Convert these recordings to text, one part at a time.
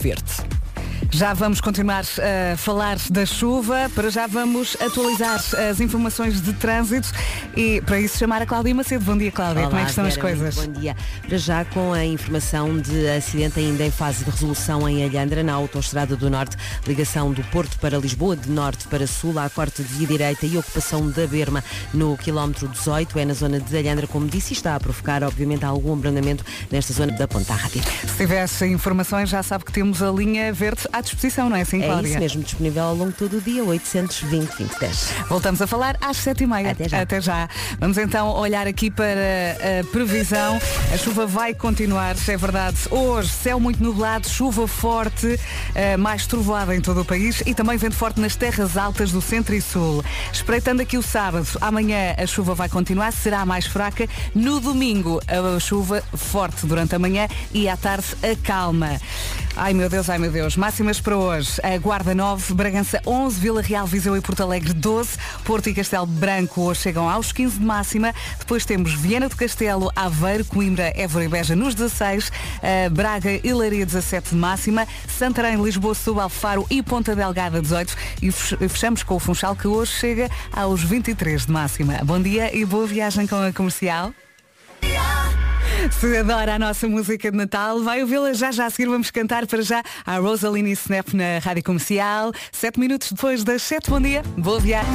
Verde. Já vamos continuar a falar da chuva, para já vamos atualizar as informações de trânsito e para isso chamar a Cláudia Macedo. Bom dia Cláudia, Olá, como é que estão as Vera, coisas? muito Bom dia. Para já com a informação de acidente ainda em fase de resolução em Alhandra, na Autostrada do Norte, ligação do Porto para Lisboa, de Norte para Sul, à corte de via direita e ocupação da Berma no quilómetro 18, é na zona de Alhandra, como disse, e está a provocar, obviamente, algum abrandamento nesta zona da Ponta Rápida. Se tivesse informações, já sabe que temos a linha verde à disposição, não é assim, É Cláudia? isso mesmo, disponível ao longo de todo o dia, 820 2010. Voltamos a falar às sete e meia. Até já. Vamos então olhar aqui para a previsão. A chuva vai continuar, é verdade. Hoje, céu muito nublado, chuva forte, eh, mais trovoada em todo o país e também vento forte nas terras altas do centro e sul. Espreitando aqui o sábado, amanhã a chuva vai continuar, será mais fraca. No domingo, a chuva forte durante a manhã e à tarde a calma. Ai meu Deus, ai meu Deus. Máximas para hoje. A Guarda 9, Bragança 11, Vila Real, Viseu e Porto Alegre 12, Porto e Castelo Branco hoje chegam aos 15 de máxima. Depois temos Viana do Castelo, Aveiro, Coimbra, Évora e Beja nos 16, eh, Braga e Leiria 17 de máxima, Santarém, Lisboa, Setúbal, Faro e Ponta Delgada 18 e fech- fechamos com o Funchal que hoje chega aos 23 de máxima. Bom dia e boa viagem com a comercial. Se adora a nossa música de Natal, vai ouvi-la já já a seguir. Vamos cantar para já a Rosaline Snap na Rádio Comercial. Sete minutos depois das sete. Bom dia, boa viagem.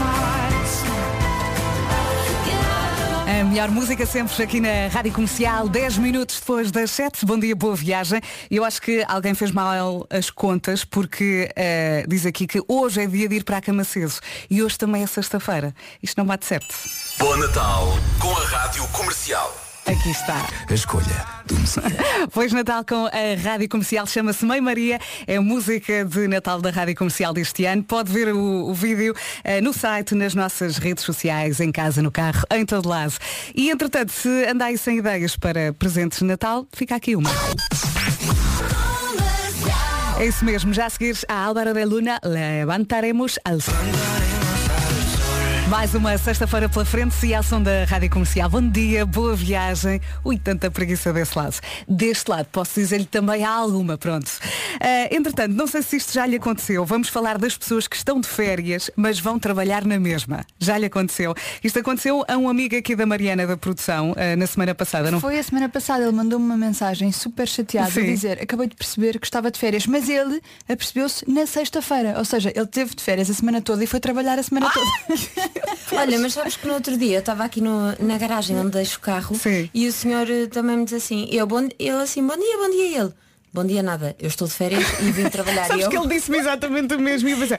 A melhor música sempre aqui na Rádio Comercial, 10 minutos depois das 7. Bom dia, boa viagem. Eu acho que alguém fez mal as contas porque eh, diz aqui que hoje é dia de ir para a cama cedo e hoje também é sexta-feira. Isto não bate certo. Bom Natal com a Rádio Comercial. Aqui está. A escolha do Messias. Pois Natal com a Rádio Comercial chama-se Mãe Maria, é a música de Natal da Rádio Comercial deste ano. Pode ver o, o vídeo eh, no site, nas nossas redes sociais, em casa, no carro, em todo lado. E entretanto, se andais sem ideias para presentes de Natal, fica aqui uma. É isso mesmo, já a seguir a Álvaro de Luna, levantaremos al sol. Mais uma sexta-feira pela frente e ao som da Rádio Comercial. Bom dia, boa viagem. Ui, tanta preguiça desse lado. Deste lado, posso dizer-lhe também há alguma, pronto. Ah, entretanto, não sei se isto já lhe aconteceu. Vamos falar das pessoas que estão de férias, mas vão trabalhar na mesma. Já lhe aconteceu. Isto aconteceu a um amigo aqui da Mariana da produção ah, na semana passada, não Foi a semana passada, ele mandou-me uma mensagem super chateada Sim. a dizer, acabei de perceber que estava de férias, mas ele apercebeu-se na sexta-feira. Ou seja, ele teve de férias a semana toda e foi trabalhar a semana toda. Olha, mas sabes que no outro dia eu estava aqui no- na garagem onde deixo o carro Sim. e o senhor eh, também me diz assim, eu, bom, eu assim, bom dia, bom dia e ele. Bom dia nada, eu estou de férias e vim trabalhar. Sabes eu, que ele disse-me exatamente o mesmo e eu pensei,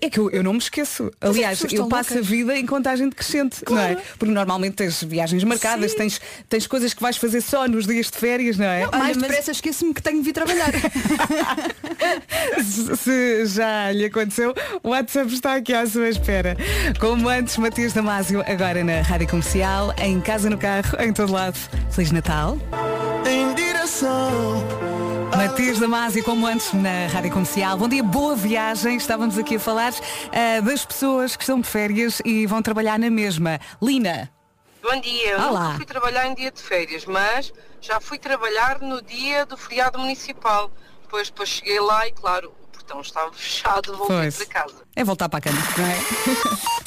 é que eu, eu não me esqueço. Aliás, eu passo loucas. a vida em contagem decrescente, não é? Porque normalmente tens viagens marcadas, tens, tens coisas que vais fazer só nos dias de férias, não é? Mais mas- depressa esqueço-me que tenho de vir trabalhar. Se, se já lhe aconteceu, o WhatsApp está aqui à sua espera. Como antes, Matias Damasio, agora na Rádio Comercial, em casa, no carro, em todo lado. Feliz Natal. Em direção Matias Damasio, como antes, na Rádio Comercial. Bom dia, boa viagem. Estávamos aqui a falar ah, das pessoas que estão de férias e vão trabalhar na mesma. Lina. Bom dia, eu Olá. nunca fui trabalhar em dia de férias, mas já fui trabalhar no dia do feriado municipal. Depois, depois cheguei lá e claro, o portão estava fechado, voltei Pois. para casa. É voltar para a cama, não é?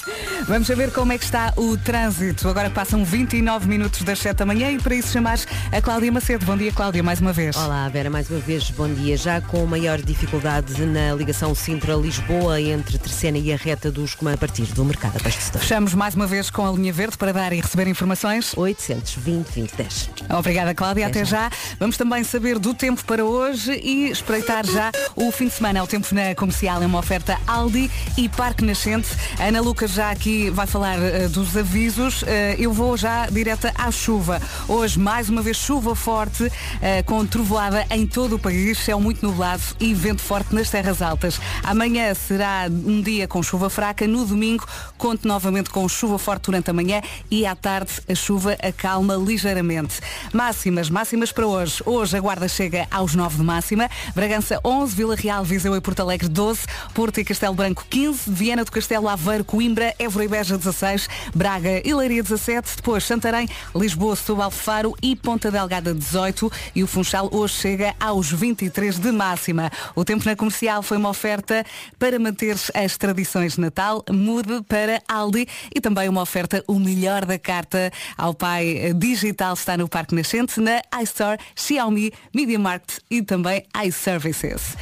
Vamos saber como é que está o trânsito. Agora passam 29 minutos das 7 da manhã e para isso chamares a Cláudia Macedo. Bom dia, Cláudia, mais uma vez. Olá, Vera, mais uma vez, bom dia. Já com maior dificuldade na ligação Sintra-Lisboa entre Terceira e a reta dos comandos a partir do mercado abastecedor. Fechamos mais uma vez com a linha verde para dar e receber informações. 820 2010. Obrigada, Cláudia. Até Até já. Vamos também saber do tempo para hoje e espreitar já o fim de semana. O tempo na comercial é uma oferta Aldi e Parque Nascente. Ana Lucas já aqui vai falar eh, dos avisos. Eh, eu vou já direta à chuva. Hoje, mais uma vez, chuva forte, eh, com trovoada em todo o país. Céu muito nublado e vento forte nas terras altas. Amanhã será um dia com chuva fraca. No domingo, conto novamente com chuva forte durante a manhã e à tarde a chuva acalma ligeiramente. Máximas, máximas para hoje. Hoje a Guarda chega aos 9 de máxima. Bragança 11, Vila Real, Viseu e Porto Alegre 12, Porto e Castelo Branco 15, Viana do Castelo, Aveiro, Coimbra, 30, Évora e Beja 16, Braga e Leiria 17, depois Santarém, Lisboa, Setúbal, Faro e Ponta Delgada 18 e o Funchal hoje chega aos 23 de máxima. O tempo na comercial foi uma oferta para manter as tradições de Natal, mude para Aldi e também uma oferta o melhor da carta ao pai digital está no Parque Nascente, na iStore, Xiaomi, Media Market e também iServices.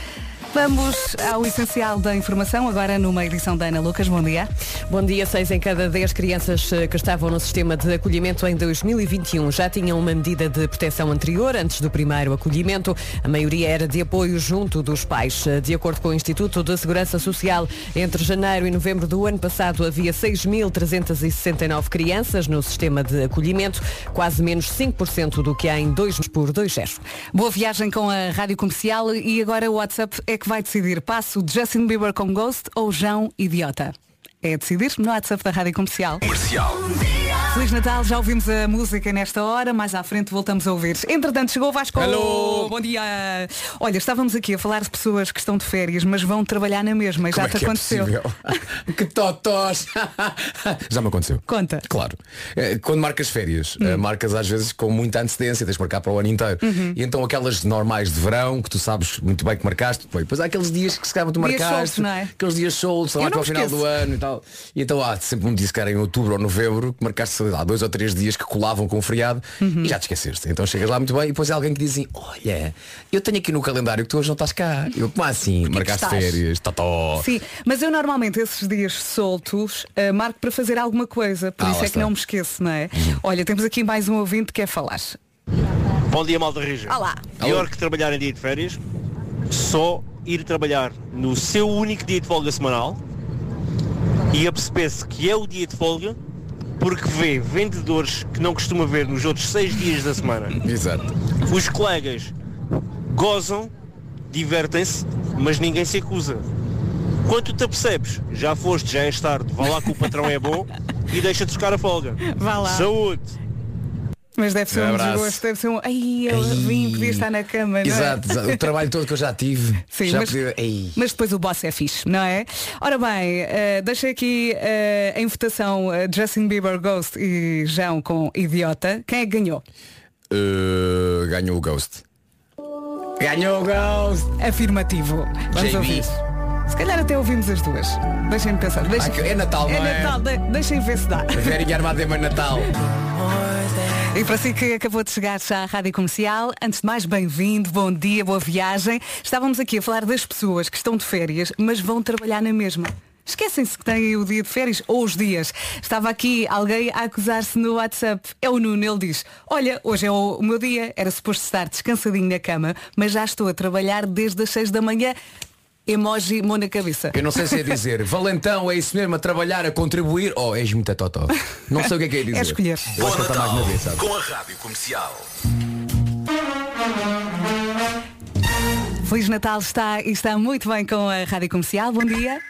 Vamos ao essencial da informação, agora numa edição da Ana Lucas. Bom dia. Bom dia, seis em cada dez crianças eh, que estavam no sistema de acolhimento em 2021 já tinham uma medida de proteção anterior, antes do primeiro acolhimento. A maioria era de apoio junto dos pais. Eh, De acordo com o Instituto de Segurança Social, entre janeiro e novembro do ano passado havia 6.369 crianças no sistema de acolhimento, quase menos 5% do que há em 2 por 2 Boa viagem com a Rádio Comercial e agora o WhatsApp é que vai decidir. Passo Justin Bieber com Ghost ou João Idiota? É decidir no WhatsApp da Rádio Comercial. Comercial. Feliz Natal, já ouvimos a música nesta hora, mais à frente voltamos a ouvir. Entretanto, chegou o Vasco. Hello. Bom dia. Olha, estávamos aqui a falar de pessoas que estão de férias, mas vão trabalhar na mesma. Já Como é te que é aconteceu. possível? que totós! Já me aconteceu. Conta. Claro. Eh, Quando marcas férias, Hum. eh, marcas às vezes com muita antecedência, tens de marcar para o ano inteiro. Uhum. E então aquelas normais de verão, que tu sabes muito bem que marcaste, depois, depois há aqueles dias que se calhar tu Dias marcaste, soltos, não é? aqueles dias soltos, não para o me final do ano e tal. E então há sempre um disse que era em outubro ou novembro, que marcaste lá, dois ou três dias que colavam com o feriado Uhum. e já te esqueceste. Então chegas lá muito bem e depois é alguém que diz assim, olha, eu tenho aqui no calendário que tu hoje não estás cá. Eu, como assim? Marcaste estás? férias, totó. Sim, mas eu normalmente esses dias soltos eh, marco para fazer alguma coisa, por Ah, isso é que está. não me esqueço, não é? Olha, temos aqui mais um ouvinte que quer falar. Bom dia, malta Rija. Olá. Pior que trabalhar em dia de férias, só ir trabalhar no seu único dia de folga semanal e aperceber-se que é o dia de folga porque vê vendedores que não costuma ver nos outros seis dias da semana. Exato. Os colegas gozam, divertem-se, mas ninguém se acusa. Quando tu te apercebes, já foste, já és tarde, vá lá que o patrão é bom e deixa-te buscar a folga. Vá lá. Saúde! Mas deve ser um Abraço. desgosto, deve ser um. Ai, eu Ei. vim, podia estar na cama, não é? Exato, exato. o trabalho todo que eu já tive. Sim, já mas, podia- mas depois o boss é fixe, não é? Ora bem, eh, deixei aqui eh, em votação eh, Justin Bieber Ghost e João com Idiota. Quem é que ganhou? Uh, ganhou o Ghost. Ganhou o Ghost! Afirmativo. Vamos JB. ouvir. Se calhar até ouvimos as duas. Deixem-me pensar. Deixem... Ah, é Natal, é não é? Natal, de- deixem ver se dá. Verinha armada em Natal. E para si que acabou de chegar já à Rádio Comercial, antes de mais, bem-vindo, bom dia, boa viagem. Estávamos aqui a falar das pessoas que estão de férias, mas vão trabalhar na mesma. Esquecem-se que têm o dia de férias ou os dias. Estava aqui alguém a acusar-se no WhatsApp. É o Nuno, ele diz, olha, hoje é o, meu dia, era suposto estar descansadinho na cama, mas já estou a trabalhar desde as 6 da manhã. Emoji, mão na cabeça. Eu não sei se é dizer Valentão é isso mesmo, a trabalhar, a contribuir ou és muito totó. Não sei o que é que é dizer. É escolher. Que ele está mais na vez, sabe? com a Rádio Comercial. Feliz Natal está e está muito bem com a Rádio Comercial. Bom dia.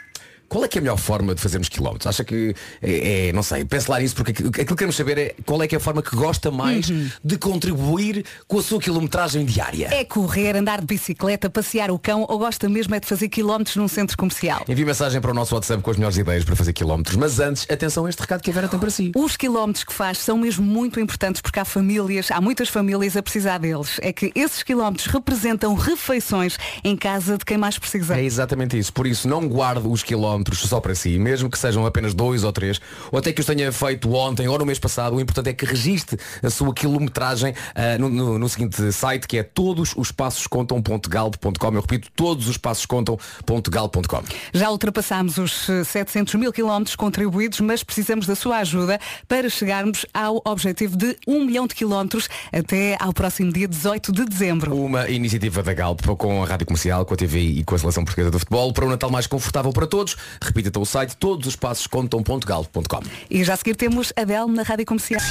Qual é que é a melhor forma de fazermos quilómetros? Acha que é, é- não sei, pense lá nisso porque aquilo que queremos saber é qual é que é a forma que gosta mais de contribuir com a sua quilometragem diária. É correr, andar de bicicleta, passear o cão ou gosta mesmo é de fazer quilómetros num centro comercial? Envie mensagem para o nosso WhatsApp com as melhores ideias para fazer quilómetros. Mas antes, atenção a este recado que a Vera tem para si. Os quilómetros que faz são mesmo muito importantes porque há famílias, há muitas famílias a precisar deles. É que esses quilómetros representam refeições em casa de quem mais precisa. É exatamente isso. Por isso, não guarde os quilómetros só para si, mesmo que sejam apenas dois ou três, ou até que os tenha feito ontem ou no mês passado. O importante é que registre a sua quilometragem ah, no, no- no seguinte site, que é todos os passos contam.galp.com. Eu repito, todos os passos contam.galp.com. Já ultrapassámos os eh, 700 mil quilómetros contribuídos, mas precisamos da sua ajuda para chegarmos ao objetivo de 1 milhão de quilómetros até ao próximo dia 18 de dezembro. Uma iniciativa da Galp com a Rádio Comercial, com a TV e com a Seleção Portuguesa de Futebol para um Natal mais confortável para todos. Repita então o site, todos os passos contam.galp.com. E já a seguir temos Adele na Rádio Comercial.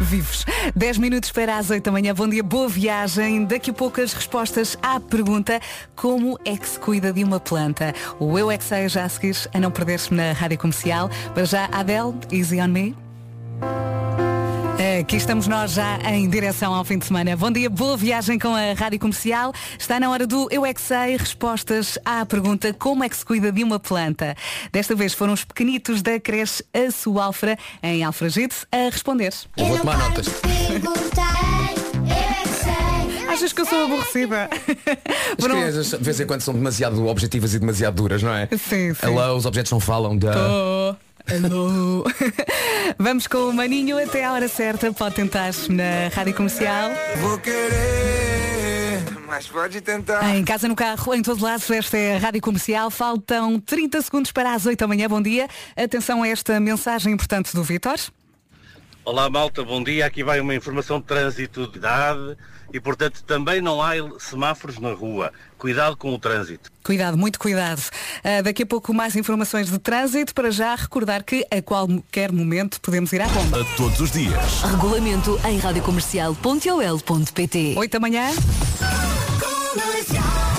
Vivos. 10 minutos para as 8 da manhã. Bom dia, boa viagem. Daqui a pouco as respostas à pergunta como é que se cuida de uma planta. O Eu É Que Sei já a seguir, a não perder-se na Rádio Comercial. Para já, Adele, Easy On Me. Aqui estamos nós já em direção ao fim de semana. Bom dia, boa viagem com a Rádio Comercial. Está na hora do Eu é que sei, respostas à pergunta como é que se cuida de uma planta. Desta vez foram os pequenitos da creche Açualfra, em Alfragide, a responder. Eu vou tomar notas. Achas que eu sou aborrecida? As crianças de vez em quando são demasiado objetivas e demasiado duras, não é? Sim, sim. Hello, os objetos não falam da. Oh, hello. Vamos com o Maninho até à hora certa. Pode tentar na Rádio Comercial. Vou querer, mas pode tentar. Em casa, no carro, em todo lado, esta é a Rádio Comercial. Faltam 30 segundos para as 8 da manhã. Bom dia. Atenção a esta mensagem importante do Vitor. Olá malta, bom dia. Aqui vai uma informação de trânsito de idade e portanto também não há semáforos na rua. Cuidado com o trânsito. Cuidado, muito cuidado. Ah, daqui a pouco mais informações de trânsito. Para já recordar que a qualquer momento podemos ir à bomba. Todos os dias. Regulamento em radiocomercial.ol.pt 8 da manhã.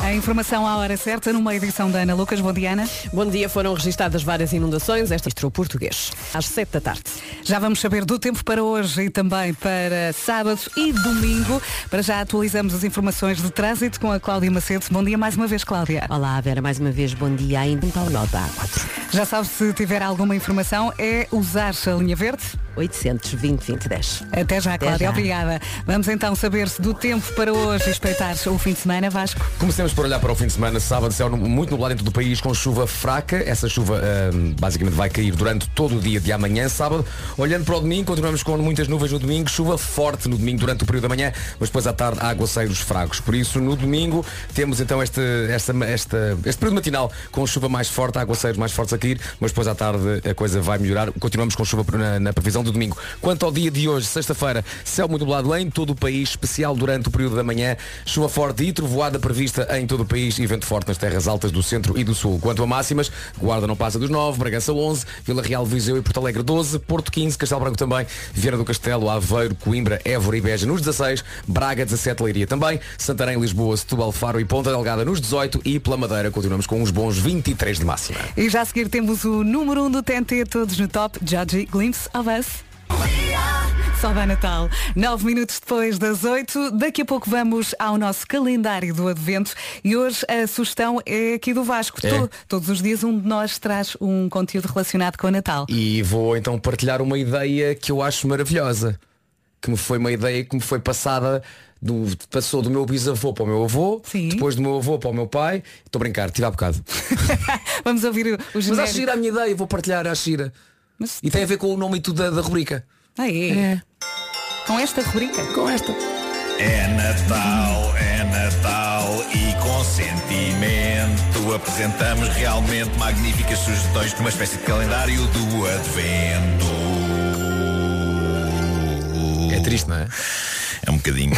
A informação à hora certa numa edição da Ana Lucas. Bom dia, Ana. Bom dia, foram registadas várias inundações. Esta estrou português, às 7 da tarde. Já vamos saber do tempo para hoje e também para sábado e domingo. Para já atualizamos as informações de trânsito com a Cláudia Macedo. Bom dia mais uma vez, Cláudia. Olá, Vera, mais uma vez, bom dia ainda em Paulo da A4. Já sabe se tiver alguma informação, é usar a linha verde. 820 2010. Até já, Até Cláudia. já. Obrigada. Vamos então saber-se do tempo para hoje e espreitar o fim de semana, Vasco. Comecemos por olhar para o fim de semana, sábado, céu muito nublado em todo o país, com chuva fraca. Essa chuva hum, basicamente vai cair durante todo o dia de amanhã, sábado. Olhando para o domingo, continuamos com muitas nuvens no domingo, chuva forte no domingo durante o período da manhã, mas depois à tarde aguaceiros fracos. Por isso, no domingo, temos então este, esta, esta, este período matinal com chuva mais forte, aguaceiros mais fortes a cair, mas depois à tarde a coisa vai melhorar. Continuamos com chuva na, na previsão do domingo. Quanto ao dia de hoje, sexta-feira, céu muito nublado em todo o país, especial durante o período da manhã, chuva forte e trovoada prevista em todo o país e vento forte nas terras altas do centro e do sul. Quanto a máximas, Guarda não passa dos 9, Bragança 11, Vila Real, Viseu e Porto Alegre 12, Porto 15, Castelo Branco também, Vieira do Castelo, Aveiro, Coimbra, Évora e Beja nos 16, Braga 17, Leiria também, Santarém, Lisboa, Setúbal, Faro e Ponta Delgada nos 18 e pela Madeira continuamos com uns bons 23 de máxima. E já a seguir temos o número 1 um do TNT, todos no top, Judgy Glimpse of Us. Só dá Natal. Nove minutos depois das oito. Daqui a pouco vamos ao nosso calendário do Advento e hoje a sugestão é aqui do Vasco. É. To- todos os dias um de nós traz um conteúdo relacionado com o Natal. E vou então partilhar uma ideia que eu acho maravilhosa. Que me foi uma ideia que me foi passada do, passou do meu bisavô para o meu avô, depois do meu avô para o meu pai. Estou a brincar, tira há bocado. Vamos ouvir o, o Mas acho gira a minha ideia, vou partilhar a Shira. E tem a ver com o nome e tudo da, da rubrica. Ah, é? Com esta rubrica? Com esta. É Natal, é Natal e com sentimento apresentamos realmente magníficas sugestões de uma espécie de calendário do Advento. É triste, não é? É um bocadinho.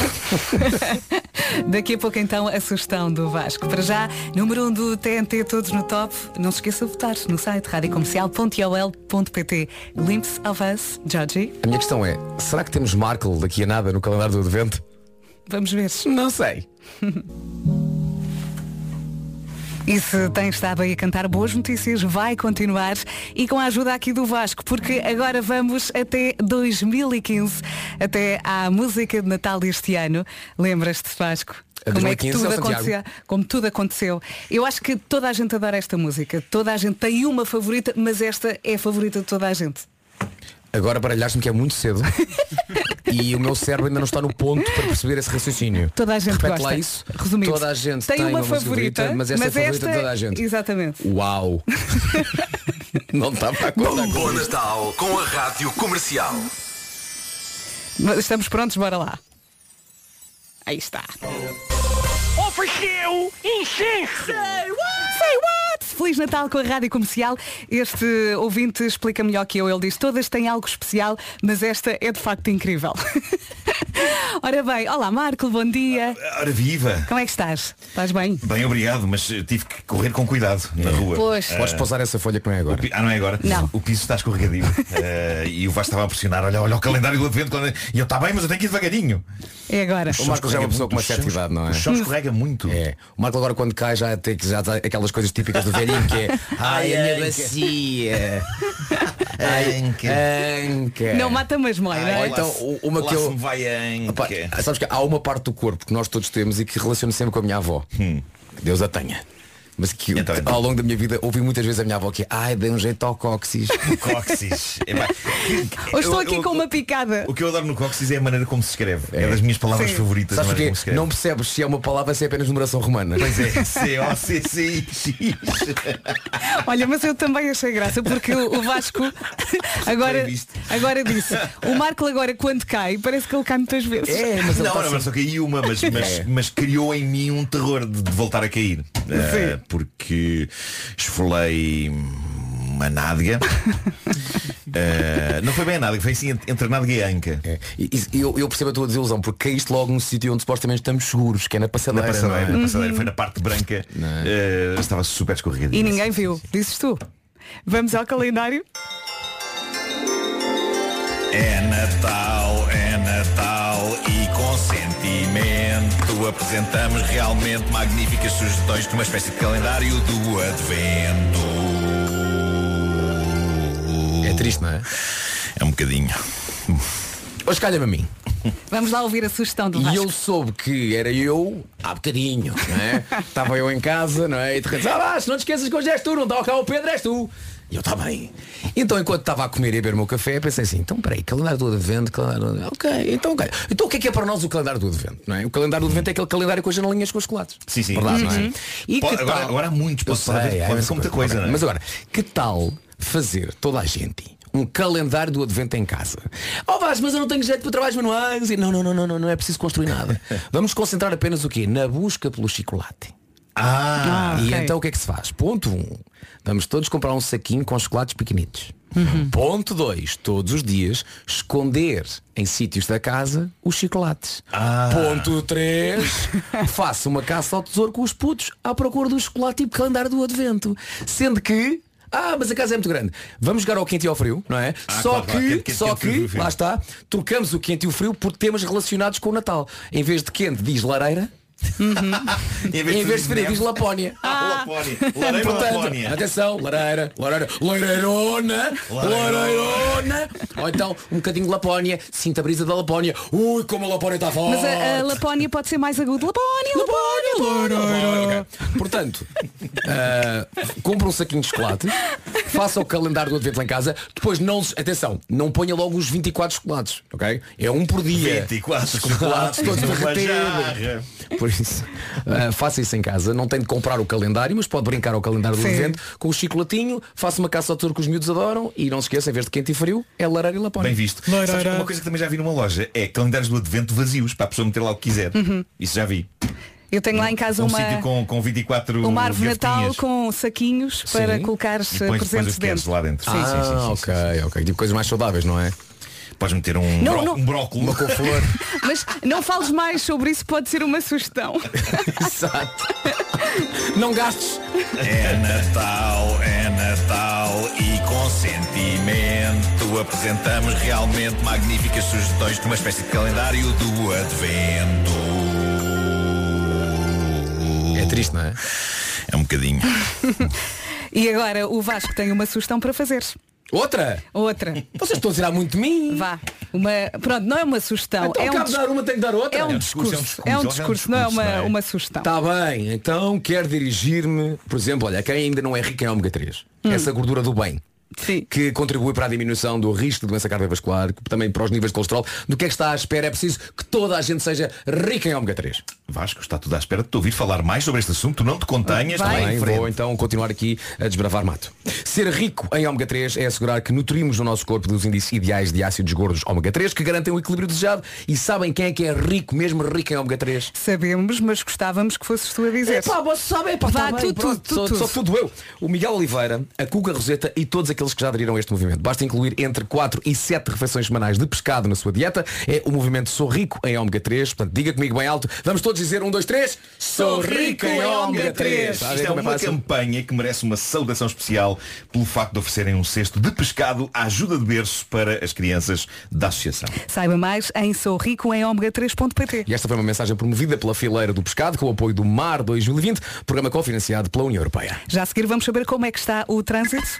Daqui a pouco então a sugestão do Vasco. Para já, número 1 um do TNT, todos no top. Não se esqueça de votar no site radiocomercial.ol.pt Glimpse of Us, Georgie. A minha questão é, será que temos Markle daqui a nada no calendário do Advento? Vamos ver. Não sei. E se tem estado aí a cantar boas notícias, vai continuar e com a ajuda aqui do Vasco, porque agora vamos até 2015, até à música de Natal deste ano. Lembras-te, Vasco? A Como é que 2015 tudo é o Santiago. acontecia, como tudo aconteceu. Eu acho que toda a gente adora esta música. Toda a gente tem uma favorita, mas esta é a favorita de toda a gente. Agora baralhaste-me que é muito cedo e o meu cérebro ainda não está no ponto para perceber esse raciocínio. Toda a gente Repete gosta. lá isso. Resumindo, Toda a gente tem, tem, uma, música favorita, mas esta é a favorita de toda a gente. Exatamente. Uau! não estava a contar com Bom. Natal com a Rádio Comercial. Mas Estamos prontos, bora lá. Aí está. Ofereceu incenso! Say what? Feliz Natal com a Rádio Comercial. Este ouvinte explica melhor que eu. Ele diz, todas têm algo especial, mas esta é de facto incrível. Ora bem, olá Marco, bom dia. Ora viva! Como é que estás? Estás bem? Bem, obrigado, mas eh, tive que correr com cuidado na rua. Pois. Eh, Podes pausar essa folha que não é agora. o pi- Ah, não é agora? Não. O piso está escorregadio. Eh, e o Vasco estava a pressionar, olha, olha o calendário do advento. quando- E eu, está bem, mas eu tenho que ir devagarinho. É agora. O Marco já é uma pessoa com uma O certa idade, não é? O chão escorrega muito. É. O Marco agora quando cai já tem que já tem aquelas coisas típicas do velhinho que é Ai, a minha bacia. Anca. Anca. Não mata, mas mói, não é? Ou então uma que eu. vai a Opa, anca. sabes que há uma parte do corpo que nós todos temos e que relaciono sempre com a minha avó. Que Deus a tenha. Mas que Então, ao longo da minha vida ouvi muitas vezes a minha avó que ai, dei um jeito ao cóccix. Cóccix. Ou estou aqui eu- com uma picada. O que eu adoro no cóccix é a maneira como se escreve. É, das minhas palavras Sim. favoritas. Sabes se escreve. Não percebes se é uma palavra se é apenas numeração romana. Pois é, C-O-C-C-I-X. Olha, mas eu também achei graça porque o o Vasco agora, agora disse, o Marco agora quando cai, parece que ele cai muitas vezes. É, mas Não, está não, mas só caí uma, mas, mas, É. mas criou em mim um terror de, de voltar a cair. Eh, porque esfolei uma nádega. Eh, não foi bem a nádega, foi assim entre a nádega e a anca. É. E- e eu, eu percebo a tua desilusão, porque caíste logo num sítio onde supostamente estamos seguros, que é na Na passadeira. passadeira, não é? na passadeira, foi na parte branca, eh, estava super escorregadio. E ninguém viu, dizes tu. Vamos ao calendário. É Natal, apresentamos realmente magníficas sugestões de uma espécie de calendário do Advento. É triste, não é? É um bocadinho. Hoje calha-me a mim. Vamos lá ouvir a sugestão do E Vasco. eu soube que era eu há bocadinho, não é? Estava eu em casa, não é? E de repente, ah, Vasco, não te esqueças que hoje és tu, não está cá o Pedro, és tu. E eu, está bem. Então, enquanto estava a comer e a beber o meu café, pensei assim, então peraí, calendário do Advento, calendário do... Ok, então ok. Então o que é que é para nós o calendário do Advento? Não é? O calendário do Advento é aquele calendário com as janelinhas com os chocolates. Sim, sim. Verdade, não é? Uhum. E que agora- tal- agora há muitos, haver- sei, pode há haver muita coisa, não é? Mas agora, que tal fazer toda a gente um calendário do Advento em casa? Oh Vasco, mas eu não tenho jeito para trabalhos manuais. E, Não, não, não, não, não, não é preciso construir nada. Vamos concentrar apenas o quê? Na busca pelo chocolate. Ah, e ok. então o que é que se faz? Ponto 1. Um, vamos todos comprar um saquinho com chocolates pequenitos. Uhum. Ponto 2. Todos os dias esconder em sítios da casa os chocolates. Ah. Ponto 3. Faça uma caça ao tesouro com os putos à procura do chocolate tipo calendário do advento. Sendo que ah, mas a casa é muito grande. Vamos jogar ao quente e ao frio, não é? Ah, só claro, que, claro, quente, só quente, que, lá está, trocamos o quente e o frio por temas relacionados com o Natal. Em vez de quente diz lareira, em em vez de frio diz Lapónia. Ah, Lapónia. Lareira Portanto, Lapónia. atenção, lareira, lareira, lareirona, lareirona. Ou então um bocadinho de Lapónia, sinta a brisa da Lapónia. Ui, como a Lapónia está forte. Mas a, a Lapónia pode ser mais agudo. Lapónia, Lapónia, Lapónia. Portanto, ah, compra um saquinho de chocolate, faça o calendário do advento lá em casa, depois não, atenção, não ponha logo os 24 chocolates, ok? É um por dia. 24 chocolates chocolates todos numa derretidos. Isso, ah, faça isso em casa, não tem de comprar o calendário, mas pode brincar ao calendário do Sim. advento com o chocolatinho, faça uma caça ao touro que os miúdos adoram e não se esqueça, em vez de quente e frio, é lareira e lapónia. Bem visto. Sabes, uma coisa que também já vi numa loja é calendários do advento vazios para a pessoa meter lá o que quiser. Isso já vi. Eu tenho lá em casa um uma, sítio com, com 24 uma árvore de Natal com saquinhos para Sim. colocar E pões depois presentes dentro. lá dentro. Ah, Sim, sim, sim, sim, ok, ok. Tipo coisas mais saudáveis, não é? Podes meter um, Não, bró- não. um brócolis. Uma couve-flor. Mas não fales mais sobre isso, pode ser uma sugestão. Exato. Não gastes. É Natal, é Natal e com sentimento apresentamos realmente magníficas sugestões de uma espécie de calendário do Advento. É triste, não é? É um bocadinho. E agora o Vasco tem uma sugestão para fazer. Outra? Outra. Vocês estão a tirar muito de mim. Vá. Uma, pronto, não é uma sugestão. Então, é, um dis- dar uma, tem que dar outra. é um É um discurso, é um É discurso, não é uma, não é? uma sugestão. Está bem, então quero dirigir-me, por exemplo, olha, quem ainda não é rico em ômega 3. Essa gordura do bem. Sim. Que contribui para a diminuição do risco de doença cardiovascular, também para os níveis de colesterol. Do que é que está à espera? É preciso que toda a gente seja rica em ômega 3. Vasco, está tudo à espera de te ouvir falar mais sobre este assunto. Não te contenhas, Bem, vou então continuar aqui a desbravar mato. Ser rico em ômega 3 é assegurar que nutrimos o nosso corpo dos índices ideais de ácidos gordos ômega 3 que garantem o equilíbrio desejado. E sabem quem é que é rico, mesmo rico em ômega 3? Sabemos, mas gostávamos que fosses tu a dizer. Epá, você sabe, epá, Vá, tá bem, tu, pronto, tu, tu. sou tudo eu. O Miguel Oliveira, a Cuca Roseta e todos aqueles que já aderiram a este movimento. Basta incluir entre 4 e 7 refeições semanais de pescado na sua dieta. É o movimento Sou Rico em ômega 3. Portanto, diga comigo bem alto. Vamos todos dizer 1, 2, 3. Sou rico em ômega 3. Está a ver Isto é como uma campanha que merece uma saudação especial pelo facto de oferecerem um cesto de pescado à ajuda de berço para as crianças da associação. Saiba mais em sourico em ômega3.pt. E esta foi uma mensagem promovida pela fileira do pescado com o apoio do MAR 2020, programa cofinanciado pela União Europeia. Já a seguir vamos saber como é que está o trânsito.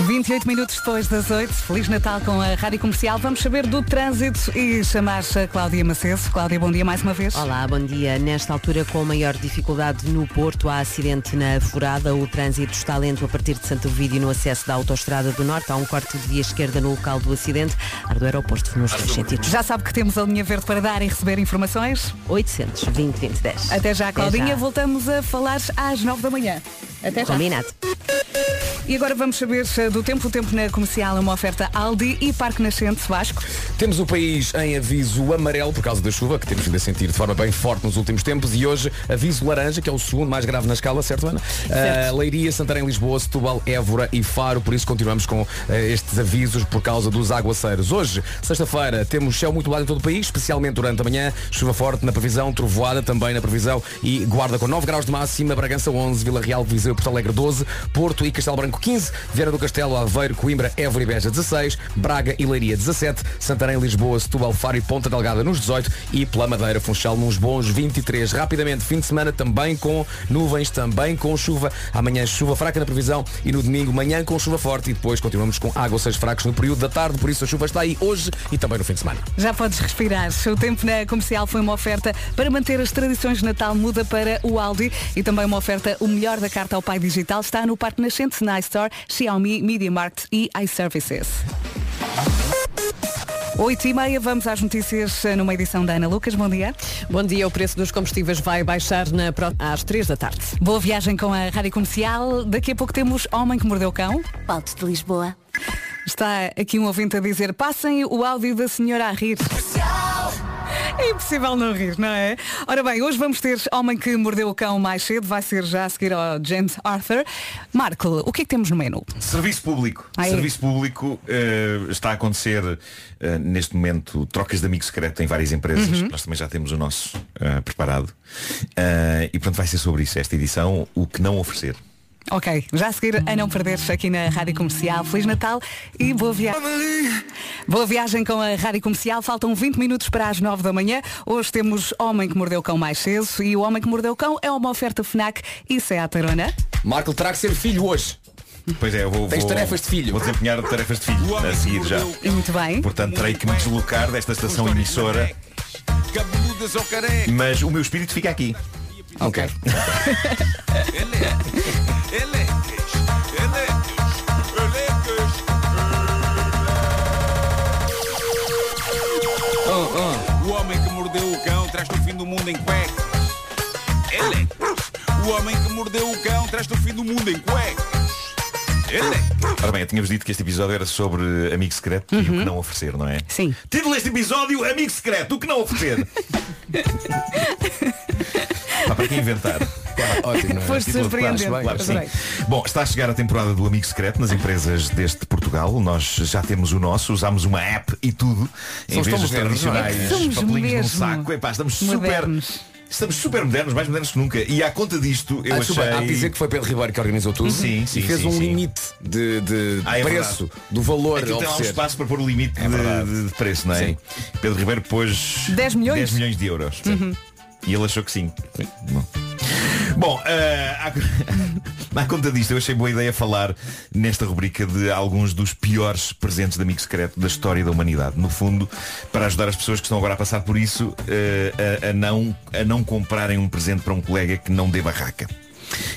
28 minutos depois das 8, Feliz Natal com a Rádio Comercial. Vamos saber do trânsito e chamar a Cláudia Macedo. Cláudia, bom dia mais uma vez. Olá, bom dia. Nesta altura, com maior dificuldade no Porto, há acidente na Furada. O trânsito está lento a partir de Santo Vídeo no acesso da Autostrada do Norte. Há um corte de via esquerda no local do acidente. Ar do aeroporto nos dois sentidos. Já sabe que temos a linha verde para dar e receber informações? 820 2010. Até já, Claudinha. já. Voltamos a falar às 9 da manhã. Até já. Combinado. E agora vamos saber eh, do tempo. O tempo na comercial é uma oferta Aldi e Parque Nascente Vasco. Temos o país em aviso amarelo por causa da chuva, que temos vindo a sentir de forma bem forte nos últimos tempos, e hoje aviso laranja, que é o segundo mais grave na escala, certo, Ana? Certo. Uh, Leiria, Santarém, Lisboa, Setúbal, Évora e Faro, por isso continuamos com uh, estes avisos por causa dos aguaceiros. Hoje, sexta-feira, temos céu muito lado em todo o país, especialmente durante a manhã, chuva forte na previsão, trovoada também na previsão e guarda com 9 graus de máxima, Bragança 11, Vila Real, Viseu, Porto Alegre 12, Porto e Castelo Branco 15, Vieira do Castelo, Aveiro, Coimbra, Évora e Beja 16, Braga e Leiria 17, Santarém, Lisboa, Setúbal, Faro e Ponta Delgada nos 18 e pela Madeira, Funchal nos bons 23. Rapidamente, fim de semana também com nuvens, também com chuva. Amanhã chuva fraca na previsão e no domingo manhã com chuva forte e depois continuamos com água seis fracos no período da tarde, por isso a chuva está aí hoje e também no fim de semana. Já podes respirar. O tempo na comercial foi uma oferta para manter as tradições de Natal muda para o Aldi e também uma oferta o melhor da carta ao pai digital está no Parque Nascente na iStore, Xiaomi, Media Market e iServices. 8 e meia, vamos às notícias eh, numa edição da Ana Lucas. Bom dia. Bom dia, o preço dos combustíveis vai baixar na às 3 da tarde. Boa viagem com a Rádio Comercial. Daqui a pouco temos Homem que Mordeu o Cão. Alto de Lisboa. Está aqui um ouvinte a dizer, passem o áudio da senhora a rir. É impossível não rir, não é? Ora bem, hoje vamos ter Homem que Mordeu o Cão mais cedo, vai ser já a seguir ao James Arthur. Marco, o que é que temos no menu? Serviço público. Ah, é? Serviço público eh, está a acontecer eh, neste momento trocas de amigo secreto em várias empresas. Uhum. Nós também já temos o nosso eh, preparado. E portanto vai ser sobre isso esta edição, o que não oferecer. Ok, já a seguir a não perderes aqui na Rádio Comercial. Feliz Natal e boa viagem. Boa viagem com a Rádio Comercial. Faltam 20 minutos para as 9 da manhã. Hoje temos Homem que Mordeu o Cão mais cedo e o Homem que Mordeu o Cão é uma oferta FNAC e Seat Arona. Marco terá que ser filho hoje. Pois é, eu vou, Tens vou- tarefas de filho. Vou desempenhar tarefas de filho a seguir já. E muito bem. Portanto, terei que me deslocar desta estação emissora. Mas o meu espírito fica aqui. Ok. O homem que mordeu o cão traz-te o fim do mundo em cuecas. Ele. O homem que mordeu o cão traz-te o fim do mundo em cuecas. Ora bem, eu tínhamos dito que este episódio era sobre amigo secreto e o que não oferecer, não é? Sim. Título deste episódio, amigo secreto, o que não oferecer. Pá, para quem inventar? Ótimo, não é? Foste surpreendente. Claro, claro, sim. Adorei. Bom, está a chegar a temporada do Amigo Secreto nas empresas deste Portugal. Nós já temos o nosso, usámos uma app e tudo. em vez dos modernos, é? tradicionais Somos papelinhos num mesmo saco. Epá, estamos super. Estamos super modernos, mais modernos que nunca. E à conta disto, eu Ah, achei. desculpa, há de dizer que foi Pedro Ribeiro que organizou tudo Sim, sim, e fez sim, um sim. limite de, de Ah, é preço, verdade. do valor Aquilo a tem lá um espaço para pôr o limite É de, de preço, não é? Sim. Pedro Ribeiro pôs 10 milhões? 10 milhões de euros. Uhum. E ele achou que sim. Bom, Bom eh, à, conta disto, eu achei boa ideia falar nesta rubrica de alguns dos piores presentes de amigo secreto da história da humanidade. No fundo, para ajudar as pessoas que estão agora a passar por isso eh, a, a não, a não comprarem um presente para um colega que não dê barraca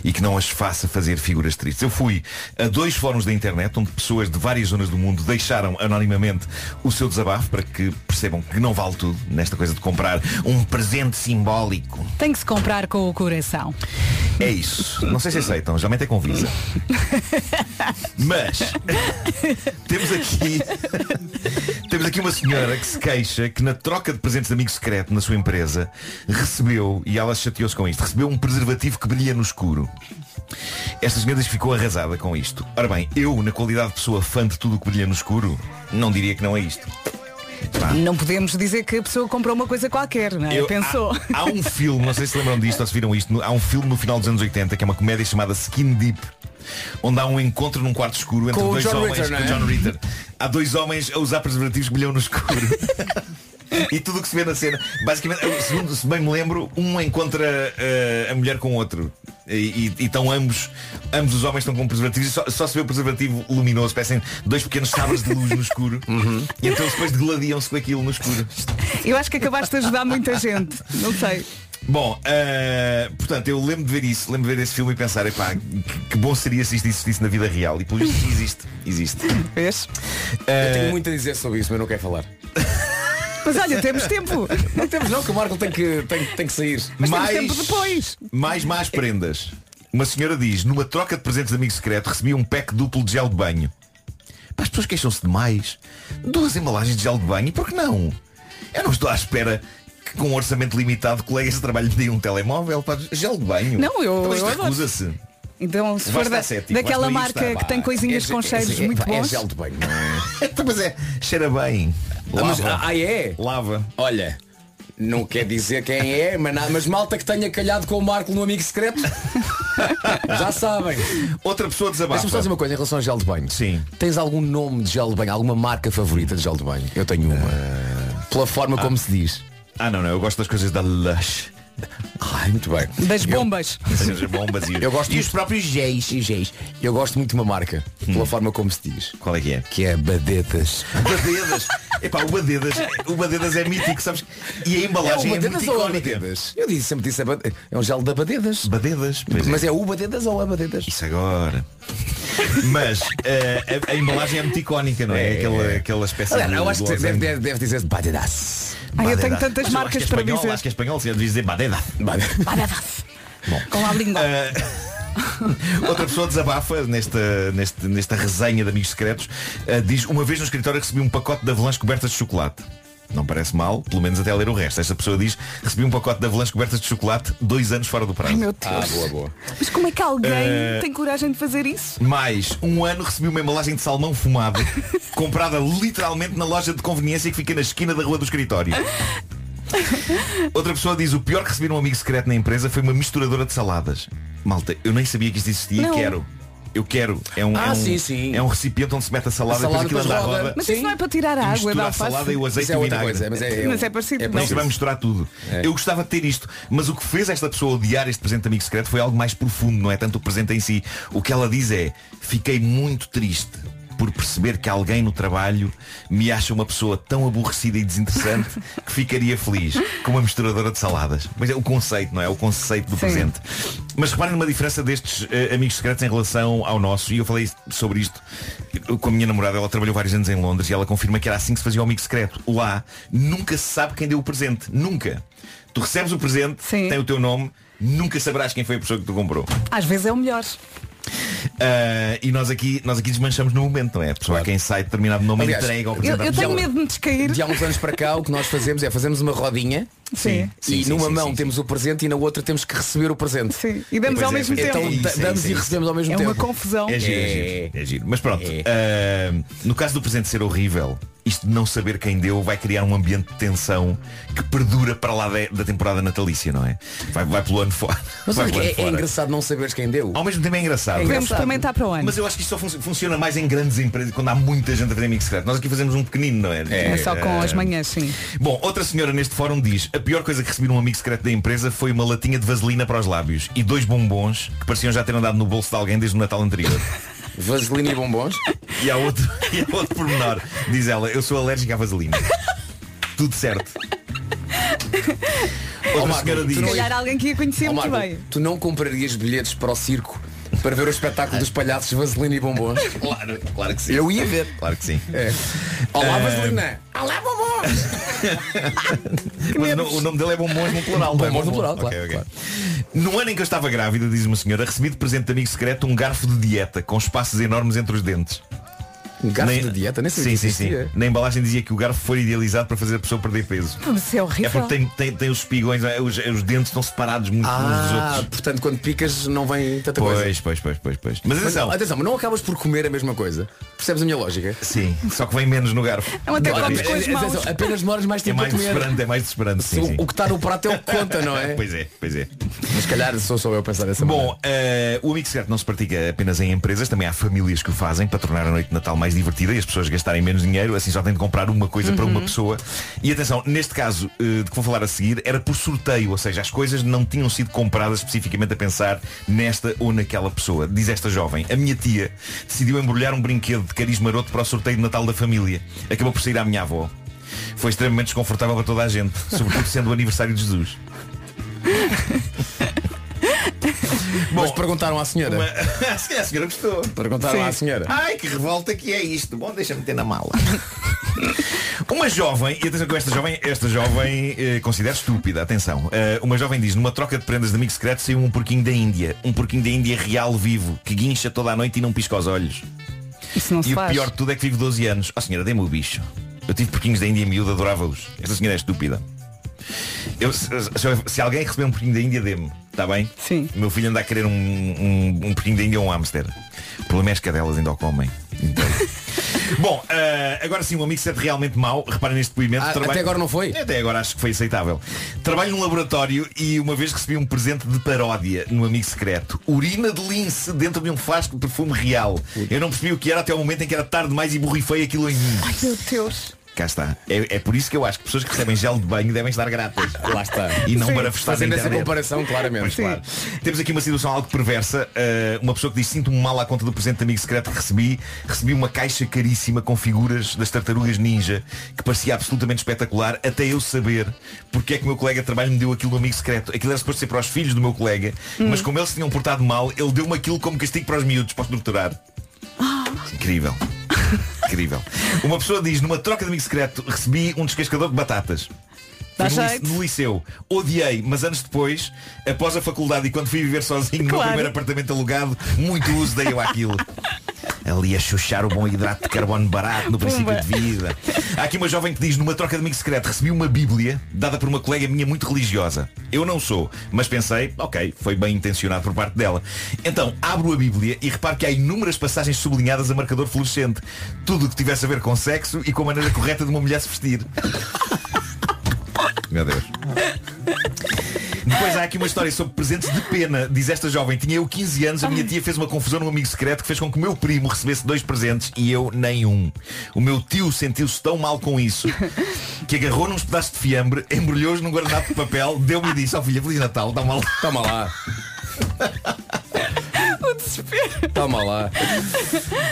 e que não as faça fazer figuras tristes. Eu fui a dois fóruns da internet onde pessoas de várias zonas do mundo deixaram anonimamente o seu desabafo para que percebam que não vale tudo nesta coisa de comprar um presente simbólico. Tem que se comprar com o coração. É isso. Não sei se aceitam, geralmente é com Visa. Mas temos aqui temos aqui uma senhora que se queixa que na troca de presentes de amigo secreto na sua empresa recebeu, e ela chateou-se com isto, recebeu um preservativo que brilha no escuro. Esta senhora ficou arrasada com isto. Ora bem, eu, na qualidade de pessoa fã de tudo o que brilha no escuro, não diria que não é isto. Pá. Não podemos dizer que a pessoa comprou uma coisa qualquer, não é? Eu- Pensou. Há, há um filme, não sei se lembram disto ou se viram isto, há um filme no final dos anos 80 que é uma comédia chamada Skin Deep. Onde há um encontro num quarto escuro entre dois John homens Ritter, é? o John Ritter. Há dois homens a usar preservativos que brilham no escuro. e tudo o que se vê na cena, basicamente, segundo se bem me lembro, um encontra eh, a mulher com o outro. E, e- e estão ambos, ambos os homens estão com preservativos e só, só se vê o preservativo luminoso, parecem dois pequenos sabres de luz no escuro. E então eles depois degladiam-se com aquilo no escuro. Eu acho que acabaste de ajudar muita gente. Não sei. Bom, eh, portanto, eu lembro de ver isso, lembro de ver esse filme e pensar, epá, que, que bom seria se isto existisse na vida real. E por isso existe, existe. Vês? Eu tenho muito a dizer sobre isso, mas não quero falar. Mas olha, temos tempo. Não temos não, que o Marco tem que, tem, tem que sair. Mas Mais- temos tempo depois. Mais más prendas. Uma senhora diz, numa troca de presentes de amigo secreto, recebi um pack duplo de gel de banho. Pá, as pessoas queixam-se demais. Duas embalagens de gel de banho, e por que não? Eu não estou à espera que com um orçamento limitado colegas de trabalho deem um telemóvel. Pá, gel de banho. Não, eu- Então eu recusa-se. Então, se for da- estar cético, daquela marca Insta, que tem pá. coisinhas É- com é- cheiros é- muito é bons. gel de banho, não é? Então, mas é, cheira bem. Ah, mas- Lava. ah, é? Lava. Olha, não quer dizer quem é, mas, nada- mas malta que tenha calhado com o Marco no amigo secreto. Já sabem. Outra pessoa desabafa. Deixa-me só dizer uma coisa em relação ao gel de banho. Sim. Tens algum nome de gel de banho, alguma marca favorita de gel de banho? Eu tenho uma. Pela forma como se diz. Ah, não, não, eu gosto das coisas da Lush. Muito bem. Das Eu- bombas. Das bombas e, Eu gosto e os próprios géis. E géis. Eu gosto muito de uma marca, pela forma como se diz. Qual é que é? Que é Badetas. Badedas. Epá, o Badedas, o Badedas é mítico, sabes? E a embalagem é, muito Badedas ou a icónica. Badedas? Eu disse, sempre disse Bade- é um gel da Badedas. Badedas, é. Mas é o Badedas ou a Badedas? Isso agora. Mas eh, a, a embalagem é muito icónica, não é? É. Aquela, aquela espécie Aliás, de. eu acho que deve, losango. deve, deve dizer Badedas. Ai, eu tenho tantas Mas eu acho marcas que é para espanhol, dizer. Acho que é espanhol, se devia dizer Badeda. Com a língua. Eh, Outra pessoa desabafa nesta, nesta, nesta resenha de amigos secretos eh, Diz, uma vez no escritório recebi um pacote de avalanche cobertas de chocolate Não parece mal, pelo menos até ler o resto Esta pessoa diz, recebi um pacote de avalanche cobertas de chocolate Dois anos fora do prazo Ai meu Deus. Ah, boa, boa. Mas como é que alguém Eh, tem coragem de fazer isso? Mais, um ano recebi uma embalagem de salmão fumado Comprada literalmente na loja de conveniência Que fica na esquina da rua do escritório Outra pessoa diz, o pior que recebi num amigo secreto na empresa Foi uma misturadora de saladas Malta, eu nem sabia que isto existia Não. e quero eu quero. É um, Ah, é um, sim, sim. É um recipiente onde se mete a salada, A salada depois aquilo anda roda. roda. Mas isso não é para tirar a e água mistura da a salada e o azeite Isso é e vinagre. coisa, mas é, Mas é parecido. é isso vai misturar tudo. É. Eu gostava de ter isto, mas o que fez esta pessoa odiar este presente de amigo secreto foi algo mais profundo, não é tanto o presente em si. O que ela diz é, fiquei muito triste por perceber que alguém no trabalho me acha uma pessoa tão aborrecida e desinteressante que ficaria feliz com uma misturadora de saladas. Mas é o conceito, não é? O conceito do Sim. presente. Mas reparem numa diferença destes eh, amigos secretos em relação ao nosso, e eu falei sobre isto com a minha namorada, ela trabalhou vários anos em Londres e ela confirma que era assim que se fazia o amigo secreto. Lá nunca se sabe quem deu o presente. Nunca. Tu recebes o presente, Sim. tem o teu nome, nunca saberás quem foi a pessoa que tu comprou. Às vezes é o melhor. Ah, e nós aqui, nós aqui desmanchamos no momento, não é? A pessoa a quem sai determinado nome Aliás, entrega ao Eu, eu tenho medo de me descair. De há uns anos para cá o que nós fazemos é fazemos uma rodinha Sim. e sim, numa sim, mão sim, temos o presente e na outra temos que receber o presente. Sim. E damos Pois ao é, mesmo é. tempo. Então isso, da- é damos e é recebemos ao mesmo É tempo. uma confusão. É giro, é, É. giro, é giro. Mas pronto, É. ah, no caso do presente ser horrível, isto de não saber quem deu vai criar um ambiente de tensão que perdura para lá da, da temporada natalícia, não é? Vai, vai pelo ano fora. Mas vai olha que pelo ano é, é fora. engraçado não saberes quem deu. Ao mesmo tempo é engraçado. É Podemos engraçado. experimentar para o ano. Mas eu acho que isto só fun- funciona mais em grandes empresas, quando há muita gente a fazer amigo secreto. Nós aqui fazemos um pequenino, não é? É só com as manhãs, sim. Bom, outra senhora neste fórum diz A pior coisa que recebi num amigo secreto da empresa Foi uma latinha de vaselina para os lábios E dois bombons que pareciam já ter andado no bolso de alguém Desde o Natal anterior Vaselina e bombons. E há outro, e há outro pormenor Diz ela, eu sou alérgica à vaselina Tudo certo Outra Marco, senhora diz Se calhar alguém que ia conhecer Ó, muito Marco, bem. tu não comprarias bilhetes para o circo para ver o espetáculo dos palhaços Vaselina e bombons? Claro, claro que sim Eu ia ver. Claro que sim É. Olá, Eh, Vaselina! Olá, bombons! Mas o no- o nome dele é Bombons no plural não é? Bombons no plural, Ok, claro, ok. claro. No ano em que eu estava grávida, diz uma senhora Recebi de presente de amigo secreto um garfo de dieta Com espaços enormes entre os dentes Um garfo Nem- de dieta, nem sei sim, sim, sim. Na embalagem dizia que o garfo foi idealizado para fazer a pessoa perder peso. Mas isso é É horrível. porque tem, tem, tem os espigões, é, os, os dentes estão separados muito uns dos Ah, outros. portanto quando picas não vem tanta coisa. Pois, pois, pois, pois, pois. Mas Mas, atenção, atenção, mas não acabas por comer a mesma coisa. Percebes a minha lógica? sim, só que vem menos no garfo. Não, até Cada comes vez. com as mãos. Atenção, apenas demoras mais É tempo mais a comer. desesperante, é mais desesperante. Se Sim, o- sim. O que está no prato é o que conta, não é? Pois é, pois é. Mas se calhar sou só eu a pensar dessa maneira. Bom, eh, o amigo secreto não se pratica apenas em empresas, também há famílias que o fazem para tornar a noite de Natal mais mais divertida e as pessoas gastarem menos dinheiro, assim só têm de comprar uma coisa para uma Uhum. pessoa. E atenção, neste caso eh, de que vou falar a seguir, era por sorteio, ou seja, as coisas não tinham sido compradas especificamente a pensar nesta ou naquela pessoa. Diz esta jovem, a minha tia decidiu embrulhar um brinquedo de cariz maroto para o sorteio de Natal da família. Acabou por sair à minha avó. Foi extremamente desconfortável para toda a gente, sobretudo sendo o aniversário de Jesus. Mas perguntaram à senhora. Uma... Se a senhora gostou. Perguntaram à senhora. Ai, que revolta que é isto. Bom, deixa-me ter na mala. Uma jovem, e atenção com esta jovem, esta jovem eh, considero estúpida, atenção. Eh, uma jovem diz, numa troca de prendas de amigo secreto saiu um porquinho da Índia. Um porquinho da Índia real vivo, que guincha toda a noite e não pisca os olhos. Isso não se e faz. o pior de tudo é que vive 12 anos. Oh senhora, dê-me o bicho. Eu tive porquinhos da Índia miúdo, adorava-os. Esta senhora é estúpida. Eu, se, se- se alguém receber um porquinho da Índia, dê-me. Está bem? Sim. O meu filho anda a querer um, um, um porquinho da Índia ou um hamster. O problema é as cadelas ainda o comem. Então. Bom, eh, agora sim, um amigo certo realmente mau. Reparem neste depoimento. Ah, até agora não foi? Até agora acho que foi aceitável. Trabalho num laboratório e uma vez recebi um presente de paródia no amigo secreto. Urina de lince dentro de um frasco de perfume real. Eu não percebi o que era até o momento em que era tarde demais e borrifei aquilo em mim. Ai meu Deus. Cá está. É, é por isso que eu acho que pessoas que recebem gel de banho devem estar gratas. Lá está. E não Sim. barafestar na Fazendo essa comparação, claramente. Claro. Temos aqui uma situação algo perversa. Uh, uma pessoa que diz sinto-me mal à conta do presente de amigo secreto que recebi. Recebi uma caixa caríssima com figuras das tartarugas ninja que parecia absolutamente espetacular até eu saber porque é que o meu colega de trabalho me deu aquilo no amigo secreto. Aquilo era suposto ser para os filhos do meu colega, Hum. mas como eles se tinham portado mal, ele deu-me aquilo como castigo para os miúdos, para os torturar. Incrível. Incrível. Uma pessoa diz, numa troca de amigo secreto, recebi um descascador de batatas. Dá no, no liceu. Odiei, mas anos depois, após a faculdade e quando fui viver sozinho no meu Claro. primeiro apartamento alugado, muito uso dei eu àquilo. Ali a chuchar o bom hidrato de carbono barato no princípio Pumba. de vida. Há aqui uma jovem que diz, numa troca de amigo secreto, recebi uma bíblia dada por uma colega minha muito religiosa. Eu não sou, mas pensei, ok, foi bem intencionado por parte dela. Então, abro a bíblia e reparo que há inúmeras passagens sublinhadas a marcador fluorescente. Tudo o que tivesse a ver com sexo e com a maneira correta de uma mulher se vestir. Meu Deus. Depois há aqui uma história sobre presentes de pena. Diz esta jovem, tinha eu 15 anos, a minha tia fez uma confusão num amigo secreto que fez com que o meu primo recebesse dois presentes e eu nenhum. O meu tio sentiu-se tão mal com isso que agarrou nos pedaços de fiambre, embrulhou-os num guardanapo de papel, deu-me e disse, ó filha, Feliz Natal, toma lá. Toma lá. Toma lá.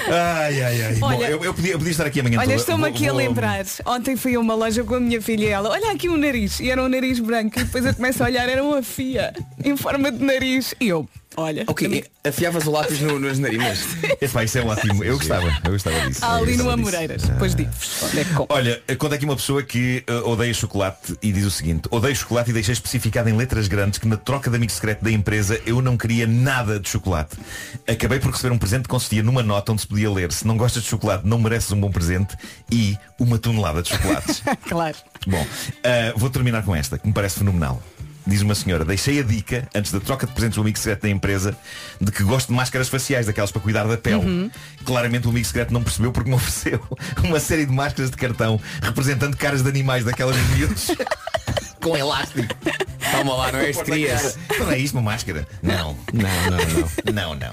Ai, ai, ai. Bom, Olha- eu, eu podia, eu podia estar aqui amanhã Olha, estou-me Vou- aqui a vou- lembrar. Ontem fui a uma loja com a minha filha e ela, olha aqui um nariz. E era um nariz branco. E depois eu começo a olhar, era uma fia em forma de nariz. E eu, olha. Ok, afiavas o lápis no- nas narinas. Epá, isso é ótimo. Eu gostava, eu gostava disso. Ali no. Amoreiras. Depois onde é. Olha, conta aqui uma pessoa que uh, odeia chocolate e diz o seguinte Odeio chocolate e deixei especificado em letras grandes que na troca de amigo secreto da empresa eu não queria nada de chocolate. Acabei por receber um presente que consistia numa nota onde se podia ler Se não gostas de chocolate, não mereces um bom presente e uma tonelada de chocolates. claro. Bom, uh, vou terminar com esta, que me parece fenomenal. Diz uma senhora, deixei a dica, antes da troca de presentes do amigo secreto da empresa, de que gosto de máscaras faciais, daquelas para cuidar da pele. Uhum. Claramente o amigo secreto não percebeu porque me ofereceu uma série de máscaras de cartão representando caras de animais daquelas de miúdos. Com elástico. Toma lá, não é querias. Não é isto uma máscara? Não. Não, não, não. Não, não.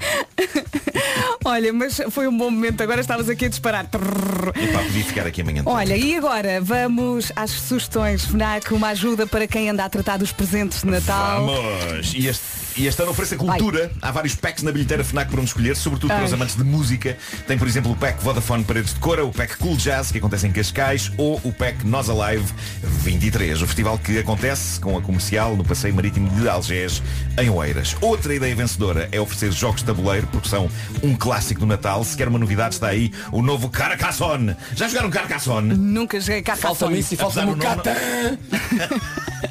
Olha, mas foi um bom momento. Agora estavas aqui a disparar. Epá, podia ficar aqui amanhã. toda. Olha, e agora vamos às sugestões FNAC, uma ajuda para quem anda a tratar dos presentes de Natal. Vamos! E este, e este ano oferece a cultura. Há vários packs na bilheteira FNAC para onde escolher, sobretudo para os amantes de música. Tem, por exemplo, o pack Vodafone Paredes de Cora, o pack Cool Jazz, que acontece em Cascais, ou o pack Nós Alive 23, o festival que acontece com a comercial no Passeio Marítimo de Algés, em Oeiras. Outra ideia vencedora é oferecer jogos de tabuleiro, porque são um clássico do Natal. Se quer uma novidade, está aí o novo Carcassonne. Já jogaram Carcassonne? Nunca joguei Carcassonne. Falta-me isso e falta-me o Apesar do Catan.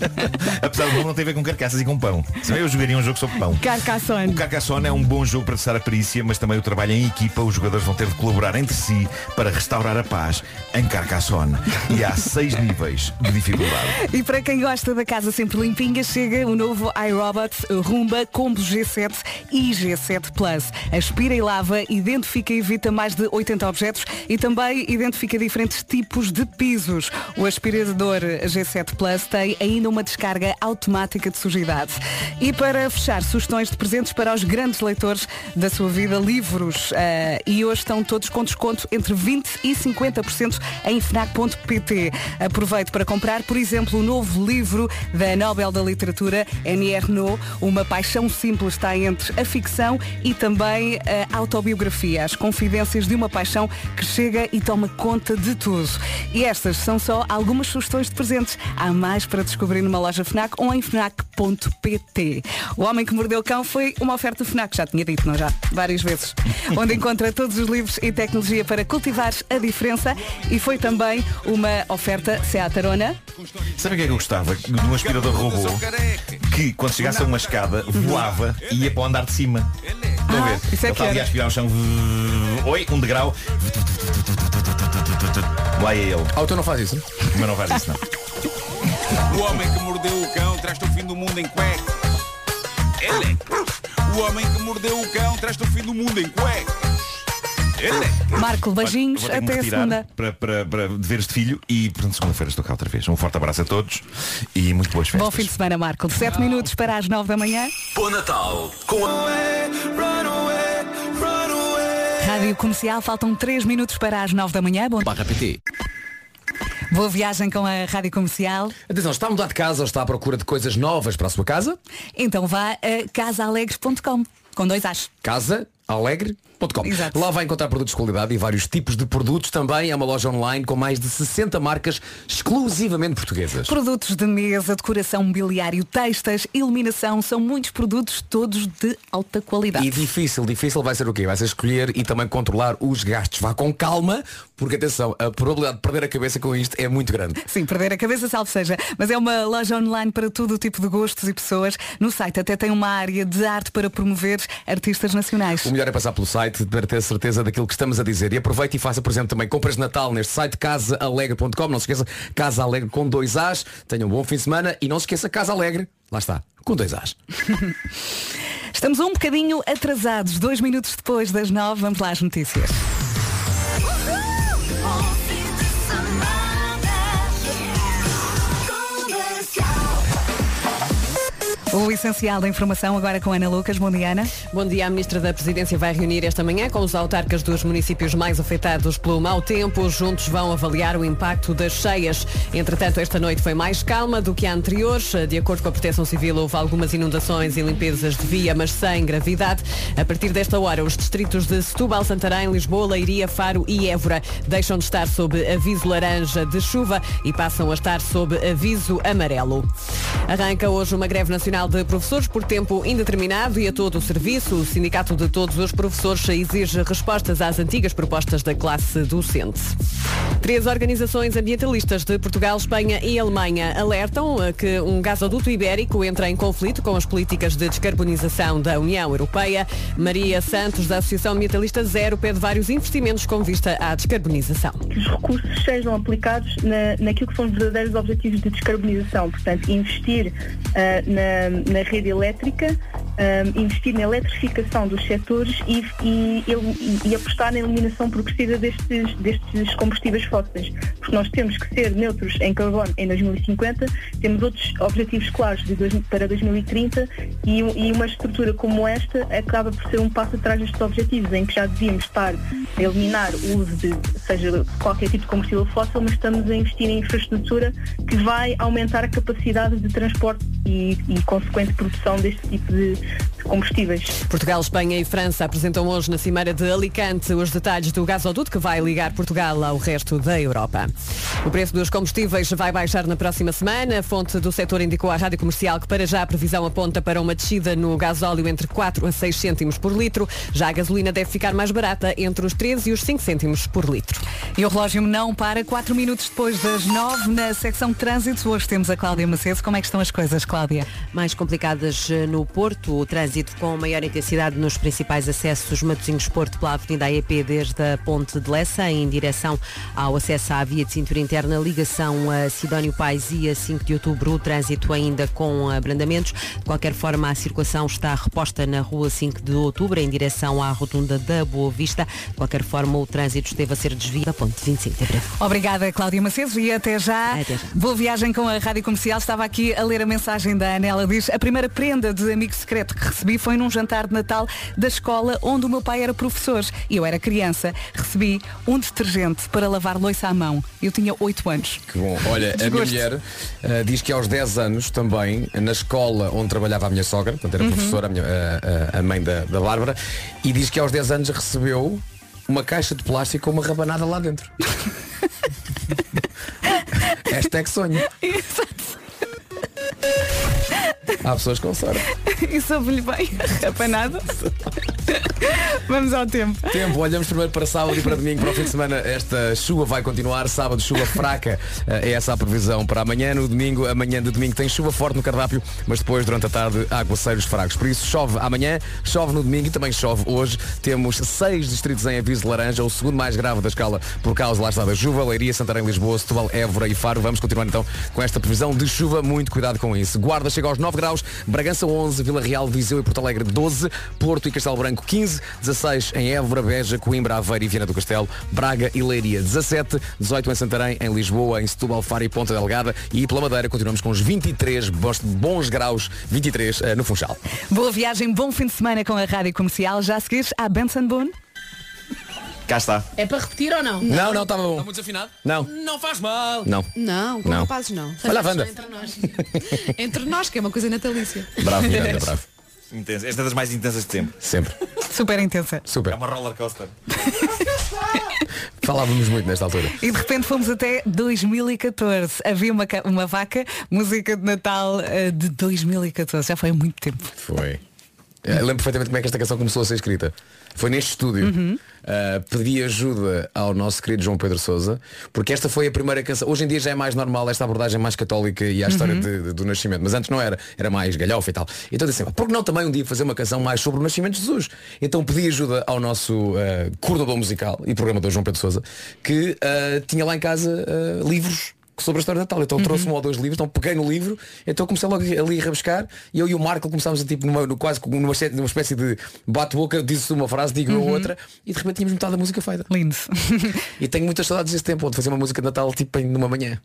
Apesar do nome não tem a ver com carcaças e com pão. Se eu jogaria um jogo sobre pão. Carcassonne. O Carcassonne é um bom jogo para testar a perícia, mas também o trabalho em equipa. Os jogadores vão ter de colaborar entre si para restaurar a paz em Carcassonne. E há seis níveis de dificuldade. E para quem gosta da casa sempre limpinha, chega o novo iRobot Rumba Combo G7 e G7 Plus. Aspira e lava, identifica e evita mais de 80 objetos e também identifica diferentes tipos de pisos. O aspirador G7 Plus tem ainda uma descarga automática de sujidade. E para fechar, sugestões de presentes para os grandes leitores da sua vida, livros. eh, e hoje estão todos com desconto entre 20% e 50% em FNAC.pt. Aproveite para comprar, por exemplo, o novo livro da Nobel da Literatura, Annie Ernaux, Uma Paixão Simples está entre a ficção e também a autobiografia, as confidências de uma paixão que chega e toma conta de tudo. E estas são só algumas sugestões de presentes. Há mais para descobrir numa loja FNAC ou em FNAC.pt. O Homem que Mordeu o Cão foi uma oferta FNAC, já tinha dito, não já? Várias vezes. Onde encontra todos os livros e tecnologia para cultivar a diferença e foi também uma oferta Seat Arona. Sabe o que é que eu gostava? De um aspirador robô que quando chegasse a uma escada voava e ia para o andar de cima. Estão a ver? isso é Ele que era. a aspirar o chão. Oi, um degrau. Lá é ele. Ah, tu não faz isso? Mas não faz isso não. O homem que mordeu o cão traz-te o fim do mundo em cuecas. Ele. O homem que mordeu o cão traz-te o fim do mundo em cuecas. Ele. Marco, beijinhos, até a segunda. Para, para, para deveres de filho e pronto, segunda-feira estou cá outra vez. Um forte abraço a todos e muito boas festas. Bom fim de semana, Marco. 7 minutos para as 9 da manhã. Bom Natal com a... Rádio Comercial, faltam 3 minutos para as 9 da manhã. Bom... Barra PT. Boa viagem com a Rádio Comercial. Atenção, está a mudar de casa ou está à procura de coisas novas para a sua casa? Então vá a casaalegres.com com dois As. Casaalegre.com Lá vai encontrar produtos de qualidade e vários tipos de produtos também. É uma loja online com mais de 60 marcas exclusivamente portuguesas. Produtos de mesa, decoração, mobiliário, textas, iluminação, são muitos produtos, todos de alta qualidade. E difícil, difícil vai ser o quê? Vai ser escolher e também controlar os gastos. Vá com calma, porque atenção, a probabilidade de perder a cabeça com isto é muito grande. Sim, perder a cabeça, salvo seja. Mas é uma loja online para todo o tipo de gostos e pessoas. No site até tem uma área de arte para promover artistas nacionais. O melhor é passar pelo site para ter certeza daquilo que estamos a dizer. E aproveite e faça, por exemplo, também compras de Natal neste site casaalegre.com. Não se esqueça, Casa Alegre com dois As. Tenham um bom fim de semana e não se esqueça Casa Alegre. Lá está, com dois As. Estamos um bocadinho atrasados, dois minutos depois das nove. Vamos lá às notícias. O essencial da informação agora com Ana Lucas. Bom dia, Ana. Bom dia. A Ministra da Presidência vai reunir esta manhã com os autarcas dos municípios mais afetados pelo mau tempo. Juntos vão avaliar o impacto das cheias. Entretanto, esta noite foi mais calma do que a anterior. De acordo com a Proteção Civil, houve algumas inundações e limpezas de via, mas sem gravidade. A partir desta hora, os distritos de Setúbal, Santarém, Lisboa, Leiria, Faro e Évora deixam de estar sob aviso laranja de chuva e passam a estar sob aviso amarelo. Arranca hoje uma greve nacional de professores por tempo indeterminado e a todo o serviço. O Sindicato de Todos os Professores exige respostas às antigas propostas da classe docente. Três organizações ambientalistas de Portugal, Espanha e Alemanha alertam que um gasoduto ibérico entra em conflito com as políticas de descarbonização da União Europeia. Maria Santos, da Associação Ambientalista Zero, pede vários investimentos com vista à descarbonização. que os recursos sejam aplicados na, naquilo que são os verdadeiros objetivos de descarbonização, portanto, investir ah, na, na rede elétrica, ah, investir na eletrificação dos setores e, e, e- apostar na eliminação progressiva destes, destes combustíveis fósseis, porque nós temos que ser neutros em carbono em 2050, temos outros objetivos claros dois- para 2030 e, e uma estrutura como esta acaba por ser um passo atrás destes objetivos, em que já devíamos estar a eliminar o uso de seja qualquer tipo de combustível fóssil, mas estamos a investir em infraestrutura que vai aumentar a capacidade de transporte e, e consequente produção deste tipo de, combustíveis. Portugal, Espanha e França apresentam hoje na Cimeira de Alicante os detalhes do gasoduto que vai ligar Portugal ao resto da Europa. O preço dos combustíveis vai baixar na próxima semana. A fonte do setor indicou à Rádio Comercial que para já a previsão aponta para uma descida no gasóleo entre 4 a 6 cêntimos por litro. Já a gasolina deve ficar mais barata entre os 13 e os 5 cêntimos por litro. E o relógio não para, 4 minutos depois das 9 na secção de trânsito. Hoje temos a Cláudia Macedo. Como é que estão as coisas, Cláudia? Mais complicadas eh, no Porto, o trânsito trânsito com maior intensidade nos principais acessos Matosinhos Porto pela Avenida AEP desde a Ponte de Lessa em direção ao acesso à via de cintura interna, ligação a Sidónio Pais e a 5 de outubro, o trânsito ainda com abrandamentos. De qualquer forma, a circulação está reposta na rua 5 de outubro em direção à rotunda da Boa Vista. De qualquer forma, o trânsito esteve a ser desviado da ponte 25 de abril. Obrigada, Cláudia Macedo, e até já. Até já. Boa viagem com a Rádio Comercial. Estava aqui a ler a mensagem da Ana. Ela diz, a primeira prenda de amigo secreto que recebi foi num jantar de Natal da escola onde o meu pai era professor. E eu era criança. Recebi um detergente para lavar louça à mão. Eu tinha 8 anos. Que bom. Olha, a minha mulher ah, diz que aos 10 anos também, na escola onde trabalhava a minha sogra, portanto era Uhum. professora, a, minha- a- a- a mãe da, da Bárbara, e diz que aos 10 anos recebeu uma caixa de plástico com uma rabanada lá dentro. Hashtag sonho. Há pessoas com sorte. e soube-lhe bem. Apanado. Vamos ao tempo. Tempo, olhamos primeiro para sábado e para domingo, para o fim de semana. Esta chuva vai continuar. Sábado, chuva fraca. Eh, É essa a previsão para amanhã. No domingo, amanhã de domingo tem chuva forte no cardápio, mas depois, durante a tarde, aguaceiros fracos. Por isso, chove amanhã, chove no domingo e também chove hoje. Temos seis distritos em aviso laranja, o segundo mais grave da escala por causa lá está da chuva. Leiria, Santarém, Lisboa, Setúbal, Évora e Faro. Vamos continuar então com esta previsão de chuva. Muito cuidado com isso. Guarda chega aos 9 graus, Bragança 11, Vila Real, Viseu e Porto Alegre 12, Porto e Castelo Branco 15, 16 em Évora, Beja, Coimbra, Aveiro e Viana do Castelo, Braga e Leiria 17, 18 em Santarém, em Lisboa, em Setúbal, Faro e Ponta Delgada e pela Madeira continuamos com os 23 bons, graus, 23 eh, no Funchal. Boa viagem, bom fim de semana com a Rádio Comercial. Já a seguir, a Benson Boone. Cá está. É para repetir ou não? Não, não, estava bom. Está muito desafinado? Não. Não faz mal. Não. Não, com Não. rapazes não. Olha a Wanda. Entre nós. Entre nós, que é uma coisa natalícia. Bravo, Miranda, bravo. Intensa. Esta é das mais intensas de sempre. Sempre. Super intensa. Super. É uma roller coaster. Falávamos muito nesta altura. E de repente fomos até 2014. Havia uma, uma vaca, música de Natal eh, de 2014. Já foi há muito tempo. Foi. Eh, lembro perfeitamente como é que esta canção começou a ser escrita. Foi neste estúdio. Uhum. Uh, pedi ajuda ao nosso querido João Pedro Souza, porque esta foi a primeira canção. Hoje em dia já é mais normal esta abordagem mais católica e à história Uhum. de- de- do nascimento, mas antes não era, era mais galhofa e tal. Então disse assim, por que não também um dia fazer uma canção mais sobre o nascimento de Jesus? Então pedi ajuda ao nosso uh, coordenador musical e programador João Pedro Souza, que uh, tinha lá em casa uh, livros sobre a história de Natal. Então Uhum. trouxe um ou dois livros, então peguei no livro, então comecei logo ali a rabiscar e eu e o Marco começámos a tipo numa, no- quase numa, espécie- numa espécie de bate-boca, disse uma frase, digo Uhum. outra e de repente tínhamos metade da música feita. Lindo. E tenho muitas saudades desse tempo, de fazer uma música de Natal tipo numa manhã.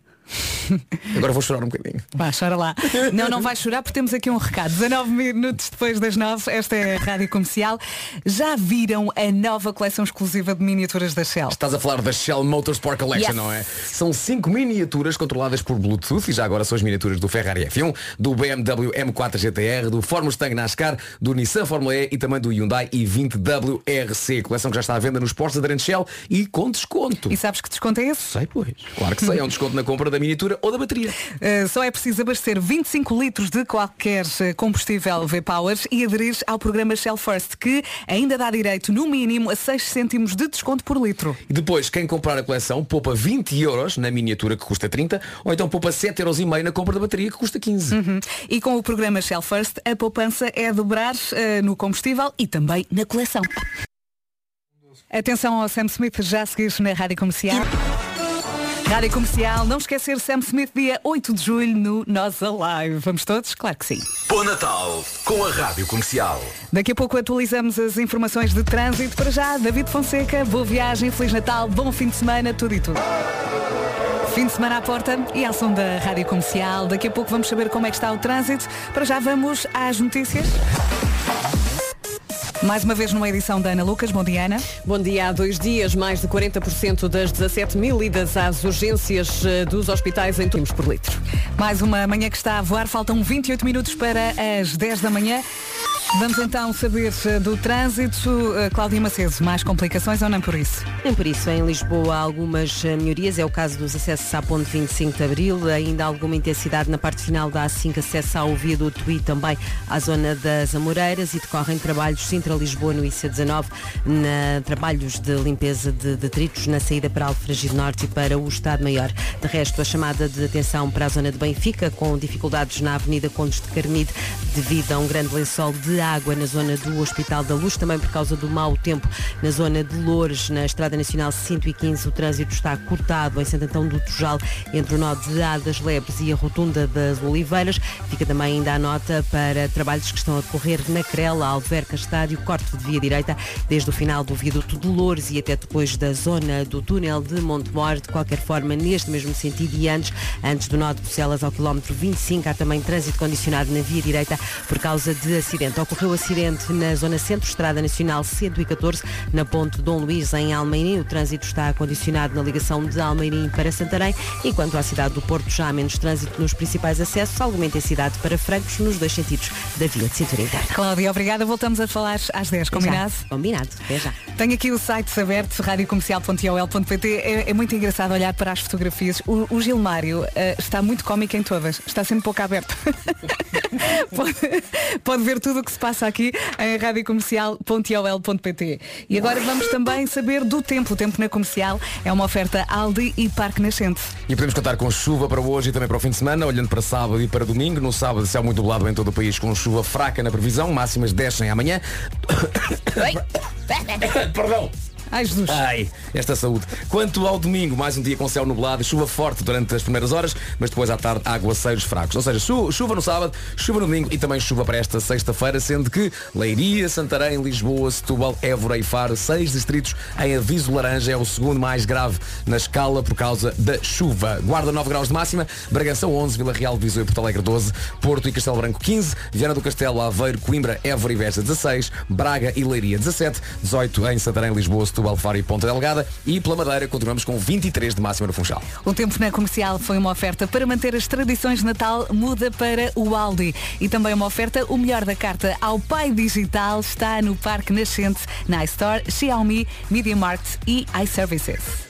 Agora vou chorar um bocadinho. Vá, chora lá. Não, não vai chorar porque temos aqui um recado. 19 minutos depois das 9, esta é a Rádio Comercial. Já viram a nova coleção exclusiva de miniaturas da Shell? Estás a falar da Shell Motorsport Collection, Yes. não é? São cinco miniaturas controladas por Bluetooth e já agora são as miniaturas do Ferrari F1, do BMW M4 GTR, do Ford Mustang NASCAR, do Nissan Fórmula E e também do Hyundai i20 WRC. Coleção que já está à venda nos postos da Shell e com desconto. E sabes que desconto é esse? Sei, pois. Claro que sei, é um desconto na compra da miniatura ou da bateria. Uh, só é preciso abastecer 25 litros de qualquer uh, combustível V-Power e aderir ao programa Shell First, que ainda dá direito, no mínimo, a 6 cêntimos de desconto por litro. E depois, quem comprar a coleção poupa 20 euros na miniatura que custa 30 ou então poupa 7 euros e meio na compra da bateria que custa 15. Uhum. E com o programa Shell First, a poupança é dobrar uh, no combustível e também na coleção. Atenção ao Sam Smith, já a seguir na Rádio Comercial. Rádio Comercial, não esquecer Sam Smith, dia 8 de julho no Nós Alive. Vamos todos? Claro que sim. Bom Natal com a Rádio Comercial. Daqui a pouco atualizamos as informações de trânsito. Para já, David Fonseca, boa viagem, Feliz Natal, bom fim de semana, tudo e tudo. Fim de semana à porta e à som da Rádio Comercial. Daqui a pouco vamos saber como é que está o trânsito. Para já vamos às notícias. Mais uma vez numa edição da Ana Lucas. Bom dia, Ana. Bom dia. Há dois dias, mais de 40% das 17 mil idas às urgências eh, dos hospitais em turnos por litro. Mais uma manhã que está a voar. Faltam 28 minutos para as 10 da manhã. Vamos então saber eh, do trânsito. Eh, Cláudia Macedo, mais complicações ou não por isso? Nem por isso, em Lisboa há algumas eh, melhorias, é o caso dos acessos à ponte 25 de Abril, ainda há alguma intensidade na parte final da A5, acesso ao viaduto e também à zona das Amoreiras e decorrem trabalhos Sintra-Lisboa no IC19, na, trabalhos de limpeza de detritos na saída para Alfragide Norte e para o Estado Maior. De resto, a chamada de atenção para a zona de Benfica, com dificuldades na Avenida Condes de Carnide devido a um grande lençol de de água na zona do Hospital da Luz, também por causa do mau tempo na zona de Loures, na Estrada Nacional 115. O trânsito está cortado em Santo Antão do Tujal, entre o nó de Adas Lebres e a Rotunda das Oliveiras. Fica também ainda a nota para trabalhos que estão a decorrer na Crela, Alverca Estádio, corte de via direita, desde o final do viaduto de Loures e até depois da zona do túnel de Montemor. De qualquer forma, neste mesmo sentido e antes, antes do nó de Bucelas ao quilómetro 25, há também trânsito condicionado na via direita por causa de acidente. Ocorreu acidente na zona centro, Estrada Nacional 114, na ponte Dom Luís, em Almeirim. O trânsito está condicionado na ligação de Almeirim para Santarém, enquanto à cidade do Porto já há menos trânsito nos principais acessos, alguma intensidade para Francos nos dois sentidos da via de cintura interna. Cláudia, obrigada. Voltamos a falar às 10, combinado? Já. Combinado. Até já. Tenho aqui o site aberto, radiocomercial.ol.pt. É, é muito engraçado olhar para as fotografias. O, o Gilmário eh, está muito cómico em todas. Está sempre pouco aberto. pode, pode ver tudo o que se passa aqui em radiocomercial.ol.pt. E agora vamos também saber do tempo. O tempo na comercial é uma oferta Aldi e Parque Nascente. E podemos contar com chuva para hoje e também para o fim de semana, olhando para sábado e para domingo. No sábado, céu muito nublado em todo o país, com chuva fraca na previsão, máximas descem amanhã. Perdão. Ai, Jesus. Ai, esta saúde. Quanto ao domingo, mais um dia com céu nublado e chuva forte durante as primeiras horas, mas depois à tarde aguaceiros fracos. Ou seja, chu- chuva no sábado, chuva no domingo e também chuva para esta sexta-feira, sendo que Leiria, Santarém, Lisboa, Setúbal, Évora e Faro, seis distritos em aviso laranja, é o segundo mais grave na escala por causa da chuva. Guarda 9 graus de máxima, Bragança 11, Vila Real, Viseu e Porto Alegre 12, Porto e Castelo Branco 15, Viana do Castelo, Aveiro, Coimbra, Évora e Beja 16, Braga e Leiria 17, 18 em Santarém, Lisboa, Faro e Ponta Delgada e pela Madeira continuamos com 23 de máxima no Funchal. O tempo na comercial foi uma oferta para manter as tradições de Natal, muda para o Aldi. E também uma oferta, o melhor da carta ao pai digital está no Parque Nascente, na iStore, Xiaomi, Media Markt e iServices.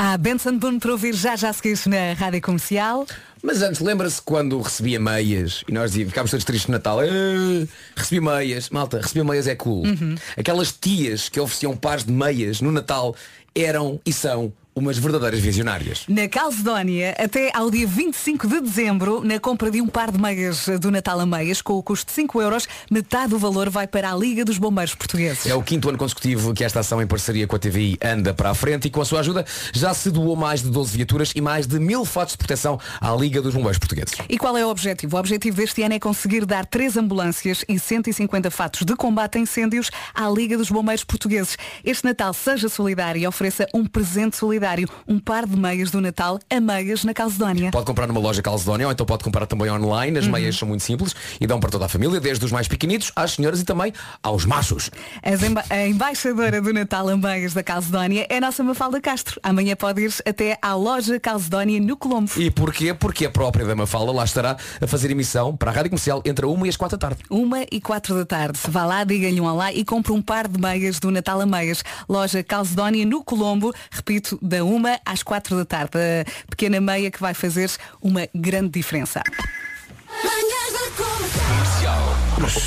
Há Benson Boone para ouvir já já seguires na Rádio Comercial. Mas antes, lembra-se quando recebia meias e nós dizíamos, ficámos todos tristes no Natal. "Ah, recebi meias. Malta, receber meias é cool. Uhum. Aquelas tias que ofereciam pares de meias no Natal eram e são umas verdadeiras visionárias. Na Calcedónia, até ao dia 25 de dezembro, na compra de um par de meias do Natal a meias, com o custo de 5 euros, metade do valor vai para a Liga dos Bombeiros Portugueses. É o quinto ano consecutivo que esta ação em parceria com a TVI anda para a frente e com a sua ajuda já se doou mais de 12 viaturas e mais de mil fatos de proteção à Liga dos Bombeiros Portugueses. E qual é o objetivo? O objetivo deste ano é conseguir dar três ambulâncias e 150 fatos de combate a incêndios à Liga dos Bombeiros Portugueses. Este Natal seja solidário e ofereça um presente solidário, um par de meias do Natal a meias na Calcedónia. Pode comprar numa loja Calcedónia ou então pode comprar também online. As Uhum. meias são muito simples e dão para toda a família, desde os mais pequenitos às senhoras e também aos machos. Emba- a embaixadora do Natal a meias da Calcedónia é a nossa Mafalda Castro. Amanhã pode ir até à loja Calcedónia no Colombo. E porquê? Porque a própria da Mafalda lá estará a fazer emissão para a Rádio Comercial entre a 1 e as 4 da tarde. Uma e quatro da tarde. Vá lá, diga-lhe um olá e compre um par de meias do Natal a meias. Loja Calcedónia no Colombo, repito, da uma às quatro da tarde. A pequena meia que vai fazer uma grande diferença.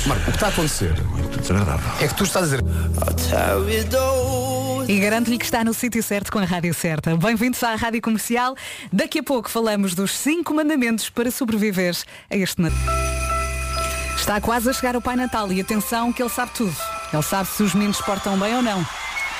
Marco, o que está a acontecer é que tu estás a dizer E garanto-lhe que está no sítio certo com a rádio certa. Bem-vindos à Rádio Comercial. Daqui a pouco falamos dos cinco mandamentos para sobreviver a este Natal. Está quase a chegar o Pai Natal e atenção que ele sabe tudo. Ele sabe se os meninos se portam bem ou não.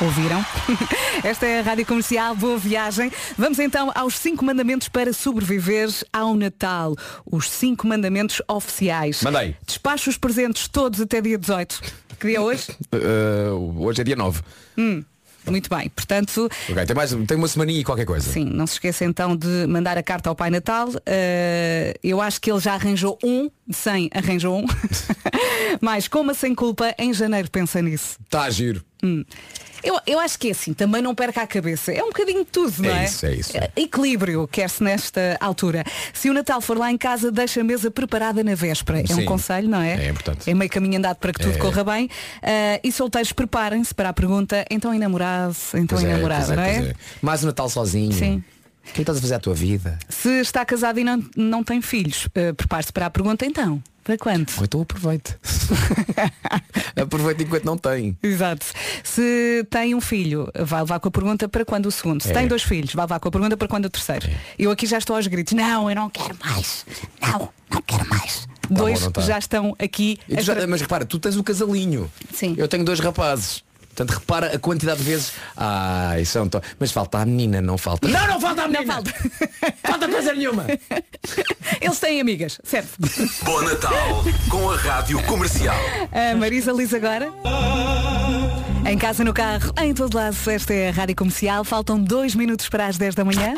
Ouviram? Esta é a Rádio Comercial, boa viagem. Vamos então aos cinco mandamentos para sobreviver ao Natal. Os cinco mandamentos oficiais. Mandei. Despacha os presentes todos até dia 18. Que dia é hoje? "Uh, hoje é dia 9. Hum, muito bem. Portanto, Ok, tem, mais, tem uma semaninha e qualquer coisa. Sim, não se esqueça então de mandar a carta ao Pai Natal. Uh, eu acho que ele já arranjou um, 100 arranjou um. Mas coma sem culpa, em janeiro pensa nisso. Está a giro. Hum. Eu, eu acho que é assim, também não perca a cabeça. É um bocadinho de tudo, não é? É isso, é isso. Equilíbrio, quer-se nesta altura. Se o Natal for lá em casa, deixa a mesa preparada na véspera. É um Sim. conselho, não é? É importante. É meio caminho andado para que tudo É. corra bem. Uh, e solteiros, preparem-se para a pergunta, então enamorado, então Pois é, enamorada, pois é, não é? é. Mais um Natal sozinho. Sim. O que estás a fazer à tua vida? Se está casado e não, não tem filhos, uh, prepare-se para a pergunta então. Para quando? Ou então aproveite. aproveite enquanto não tem. Exato. Se tem um filho, vai levar com a pergunta para quando o segundo. Se É. tem dois filhos, vai levar com a pergunta para quando o terceiro. Eu aqui já estou aos gritos. Não, eu não quero mais. Não, não quero mais. Dois bom, tá. já estão aqui. Já- tra- mas repara, tu tens o casalinho. Sim. Eu tenho dois rapazes. Portanto, repara a quantidade de vezes. Ah, isso é um to... Mas falta a menina, não falta. Não, não falta a menina! Não falta. falta coisa nenhuma! Eles têm amigas, certo? Bom Natal com a Rádio Comercial. A Marisa Liz agora. Em casa, no carro, em todo lado, esta é a Rádio Comercial. Faltam dois minutos para as 10 da manhã.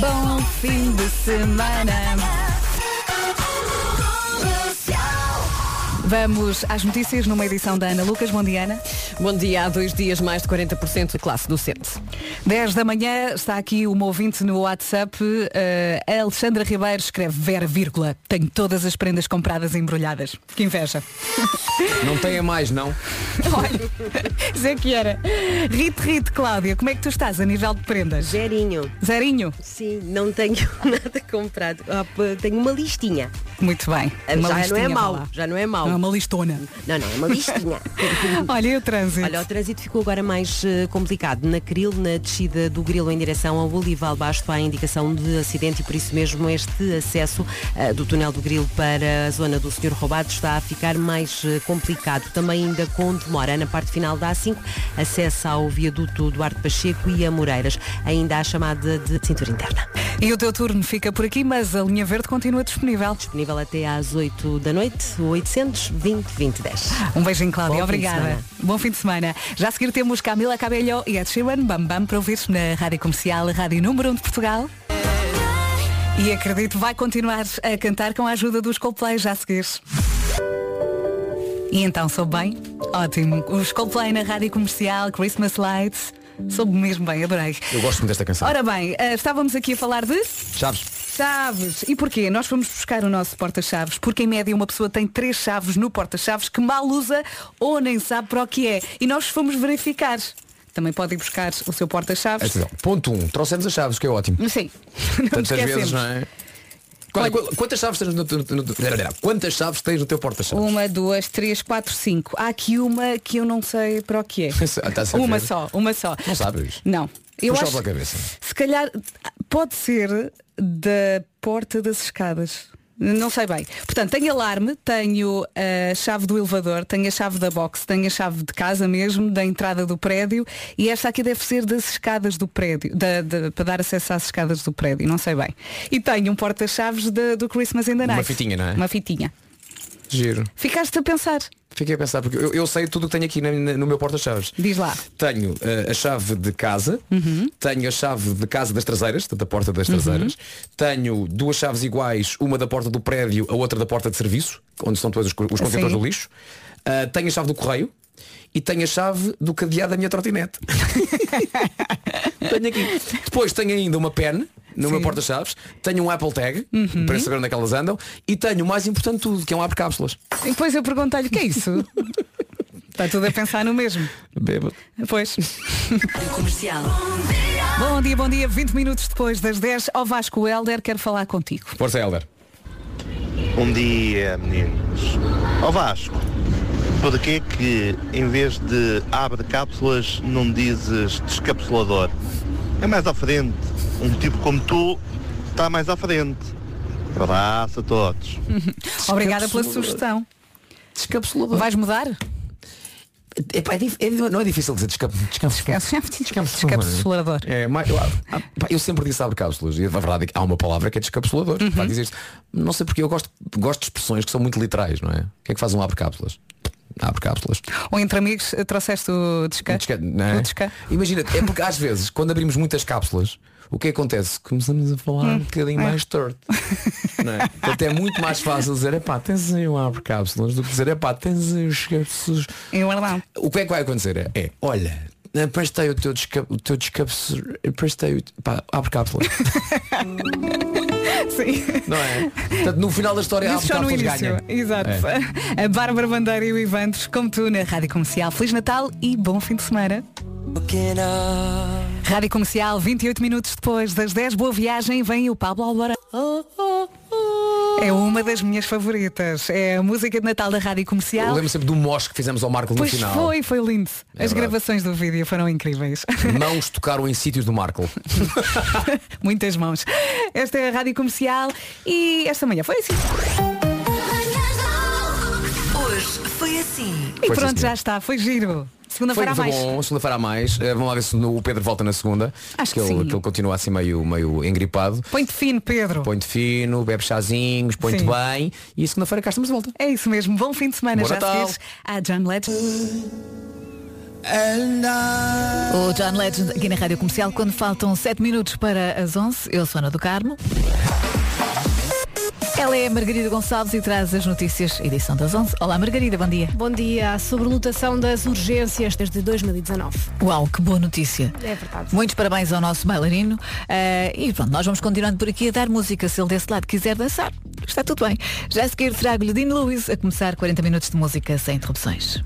Bom fim de semana. Vamos às notícias numa edição da Ana Lucas. Bom dia, Ana. Bom dia. Há dois dias, mais de 40% de classe docente. 10 da manhã está aqui uma ouvinte no WhatsApp. a Alexandra Ribeiro escreve Vera, vírgula. Tenho todas as prendas compradas e embrulhadas. Que inveja. Não tenha mais, não. Zé que era. Rite, Rite, Cláudia, como é que tu estás a nível de prendas? Zerinho. Zerinho? Sim, não tenho nada comprado. Ah, tenho uma listinha. Muito bem. Ah, Uma já não listinha, é vá mau, já não é mau. Uma listona. Não, não, é uma listinha. Olha, e o trânsito? Olha, o trânsito ficou agora mais eh, complicado. Na Cril, na descida do Grilo em direção ao Olival Basto, há indicação de acidente e por isso mesmo este acesso eh, do túnel do Grilo para a zona do Senhor Roubado está a ficar mais eh, complicado. Também ainda com demora na parte final da A5, acesso ao viaduto Duarte Pacheco e a Moreiras. Ainda há a chamada de cintura interna. E o teu turno fica por aqui, mas a linha verde continua disponível. Disponível até às 8 da noite, 820 2010. Um beijinho, Cláudia. Bom fim Obrigada. semana. Bom fim de semana. Já a seguir temos Camila Cabello e Ed Sheeran, Bam Bam, para ouvir na Rádio Comercial, a Rádio Número 1 de Portugal. E acredito, vai continuar a cantar com a ajuda dos Coldplay já a seguir. E então, soube bem? Ótimo. Os Coldplay na Rádio Comercial, Christmas Lights. Soube mesmo bem, adorei. Eu gosto muito desta canção. Ora bem, eh, estávamos aqui a falar de Chaves. Chaves. E porquê? Nós fomos buscar o nosso porta-chaves, porque em média uma pessoa tem três chaves no porta-chaves que mal usa ou nem sabe para o que é. E nós fomos verificar. Também pode ir buscar o seu porta-chaves. Atenção, Ponto 1. Um, trouxemos as chaves, que é ótimo. Sim. Não Tantas esquecemos. vezes, não é? Qual- Quantas chaves tens no, no- no- no- Quantas chaves tens no teu porta-chaves? Uma, duas, três, quatro, cinco. Há aqui uma que eu não sei para o que é. Uma só, uma só. Não sabes? Não. Eu acho, pela cabeça. se calhar pode ser da porta das escadas. Não sei bem. Portanto, tenho alarme, tenho a chave do elevador, tenho a chave da box, tenho a chave de casa mesmo, da entrada do prédio e esta aqui deve ser das escadas do prédio, da- da- para dar acesso às escadas do prédio, não sei bem. E tenho um porta-chaves do Christmas in the Uma Night. fitinha, não é? Uma fitinha. Giro. Ficaste a pensar. Fiquei a pensar, porque eu, eu sei tudo o que tenho aqui na- na- no meu porta-chaves. Diz lá. Tenho eh, a chave de casa, tenho a chave de casa das traseiras, portanto, da porta das traseiras, tenho duas chaves iguais, uma da porta do prédio, a outra da porta de serviço, onde estão todos os, co- os contentores Sim. do lixo. Ah, tenho a chave do correio e tenho a chave do cadeado da minha trotinete. tenho aqui. Depois tenho ainda uma pen no meu porta-chaves, tenho um Apple Tag, para saber onde é que elas andam, e tenho o mais importante de tudo, que é um abre-cápsulas. E depois eu perguntei-lhe o que é isso. Está tudo a pensar no mesmo. Bêbado. Pois. Comercial. Bom dia, bom dia. 20 minutos depois das 10, ao Vasco Helder quero falar contigo. Força, Helder. Bom dia, meninos. Ó Vasco, por que que em vez de abre cápsulas não dizes descapsulador? É mais à frente. Um tipo como tu está mais à frente. Abraço a todos. Obrigada pela sugestão. Descapsulador. Vais mudar? É dif- é- não é difícil dizer descap, Descapsulador. É, mas, eu, pá, eu sempre disse abre cápsulas e a verdade é que há uma palavra que é descapsulador. Uhum. Pá. Não sei porque eu gosto, gosto de expressões que são muito literais, não é? O que é que faz um abre cápsulas? Abre cápsulas. Ou entre amigos eh, trouxeste o desca? É? Desca? Imagina, é porque às vezes, quando abrimos muitas cápsulas, o que acontece? Começamos a falar um Hum. bocadinho É. mais torto. Não é? Portanto, é muito mais fácil dizer, epá, tens aí um abre cápsulas do que dizer, epá, tens aí os cápsulas. É verdade. O que é que vai acontecer? É, é, olha, prestei o teu desca, o teu prestei o, pá, abre cápsula. Sim. Não é? Portanto, no final da história Disse abre só no início. Exato. É. A Bárbara Bandeira e o Ivantes, como tu, na Rádio Comercial. Feliz Natal e bom fim de semana. Rádio Comercial, 28 minutos depois das 10, boa viagem, vem o Pablo Alborán. É uma das minhas favoritas. É a música de Natal da Rádio Eu Comercial. lembro sempre do mosh que fizemos ao Marco no Pois final. foi, foi lindo. É As verdade. gravações do vídeo foram incríveis. Mãos tocaram em sítios do Marco. Muitas mãos. Esta é a Rádio Comercial e esta manhã foi assim. Hoje foi assim. E Foi, sim, pronto, senhor. já está. Foi giro. Foi, Segunda-feira a foi mais. bom, segunda-feira a mais. Eh, vamos lá ver se no- o Pedro volta na segunda. Acho que ele, sim. ele continua assim meio, meio engripado. Põe-te fino, Pedro. Põe-te fino, bebe chazinhos, põe-te Sim. bem e segunda-feira cá estamos de volta. É isso mesmo. Bom fim de semana. Bom já Natal. seguires a John Legend. O John Legend aqui na Rádio Comercial quando faltam 7 minutos para as 11. Eu sou Ana do Carmo. Ela é Margarida Gonçalves e traz as notícias, edição das 11. Olá Margarida, bom dia. Bom dia. A sobrelotação das urgências desde 2019. Uau, que boa notícia. É verdade. Muitos parabéns ao nosso bailarino. Eh, e pronto, nós vamos continuando por aqui a dar música. Se ele desse lado quiser dançar, está tudo bem. Já a seguir trago-lhe Dean Lewis a começar 40 minutos de música sem interrupções.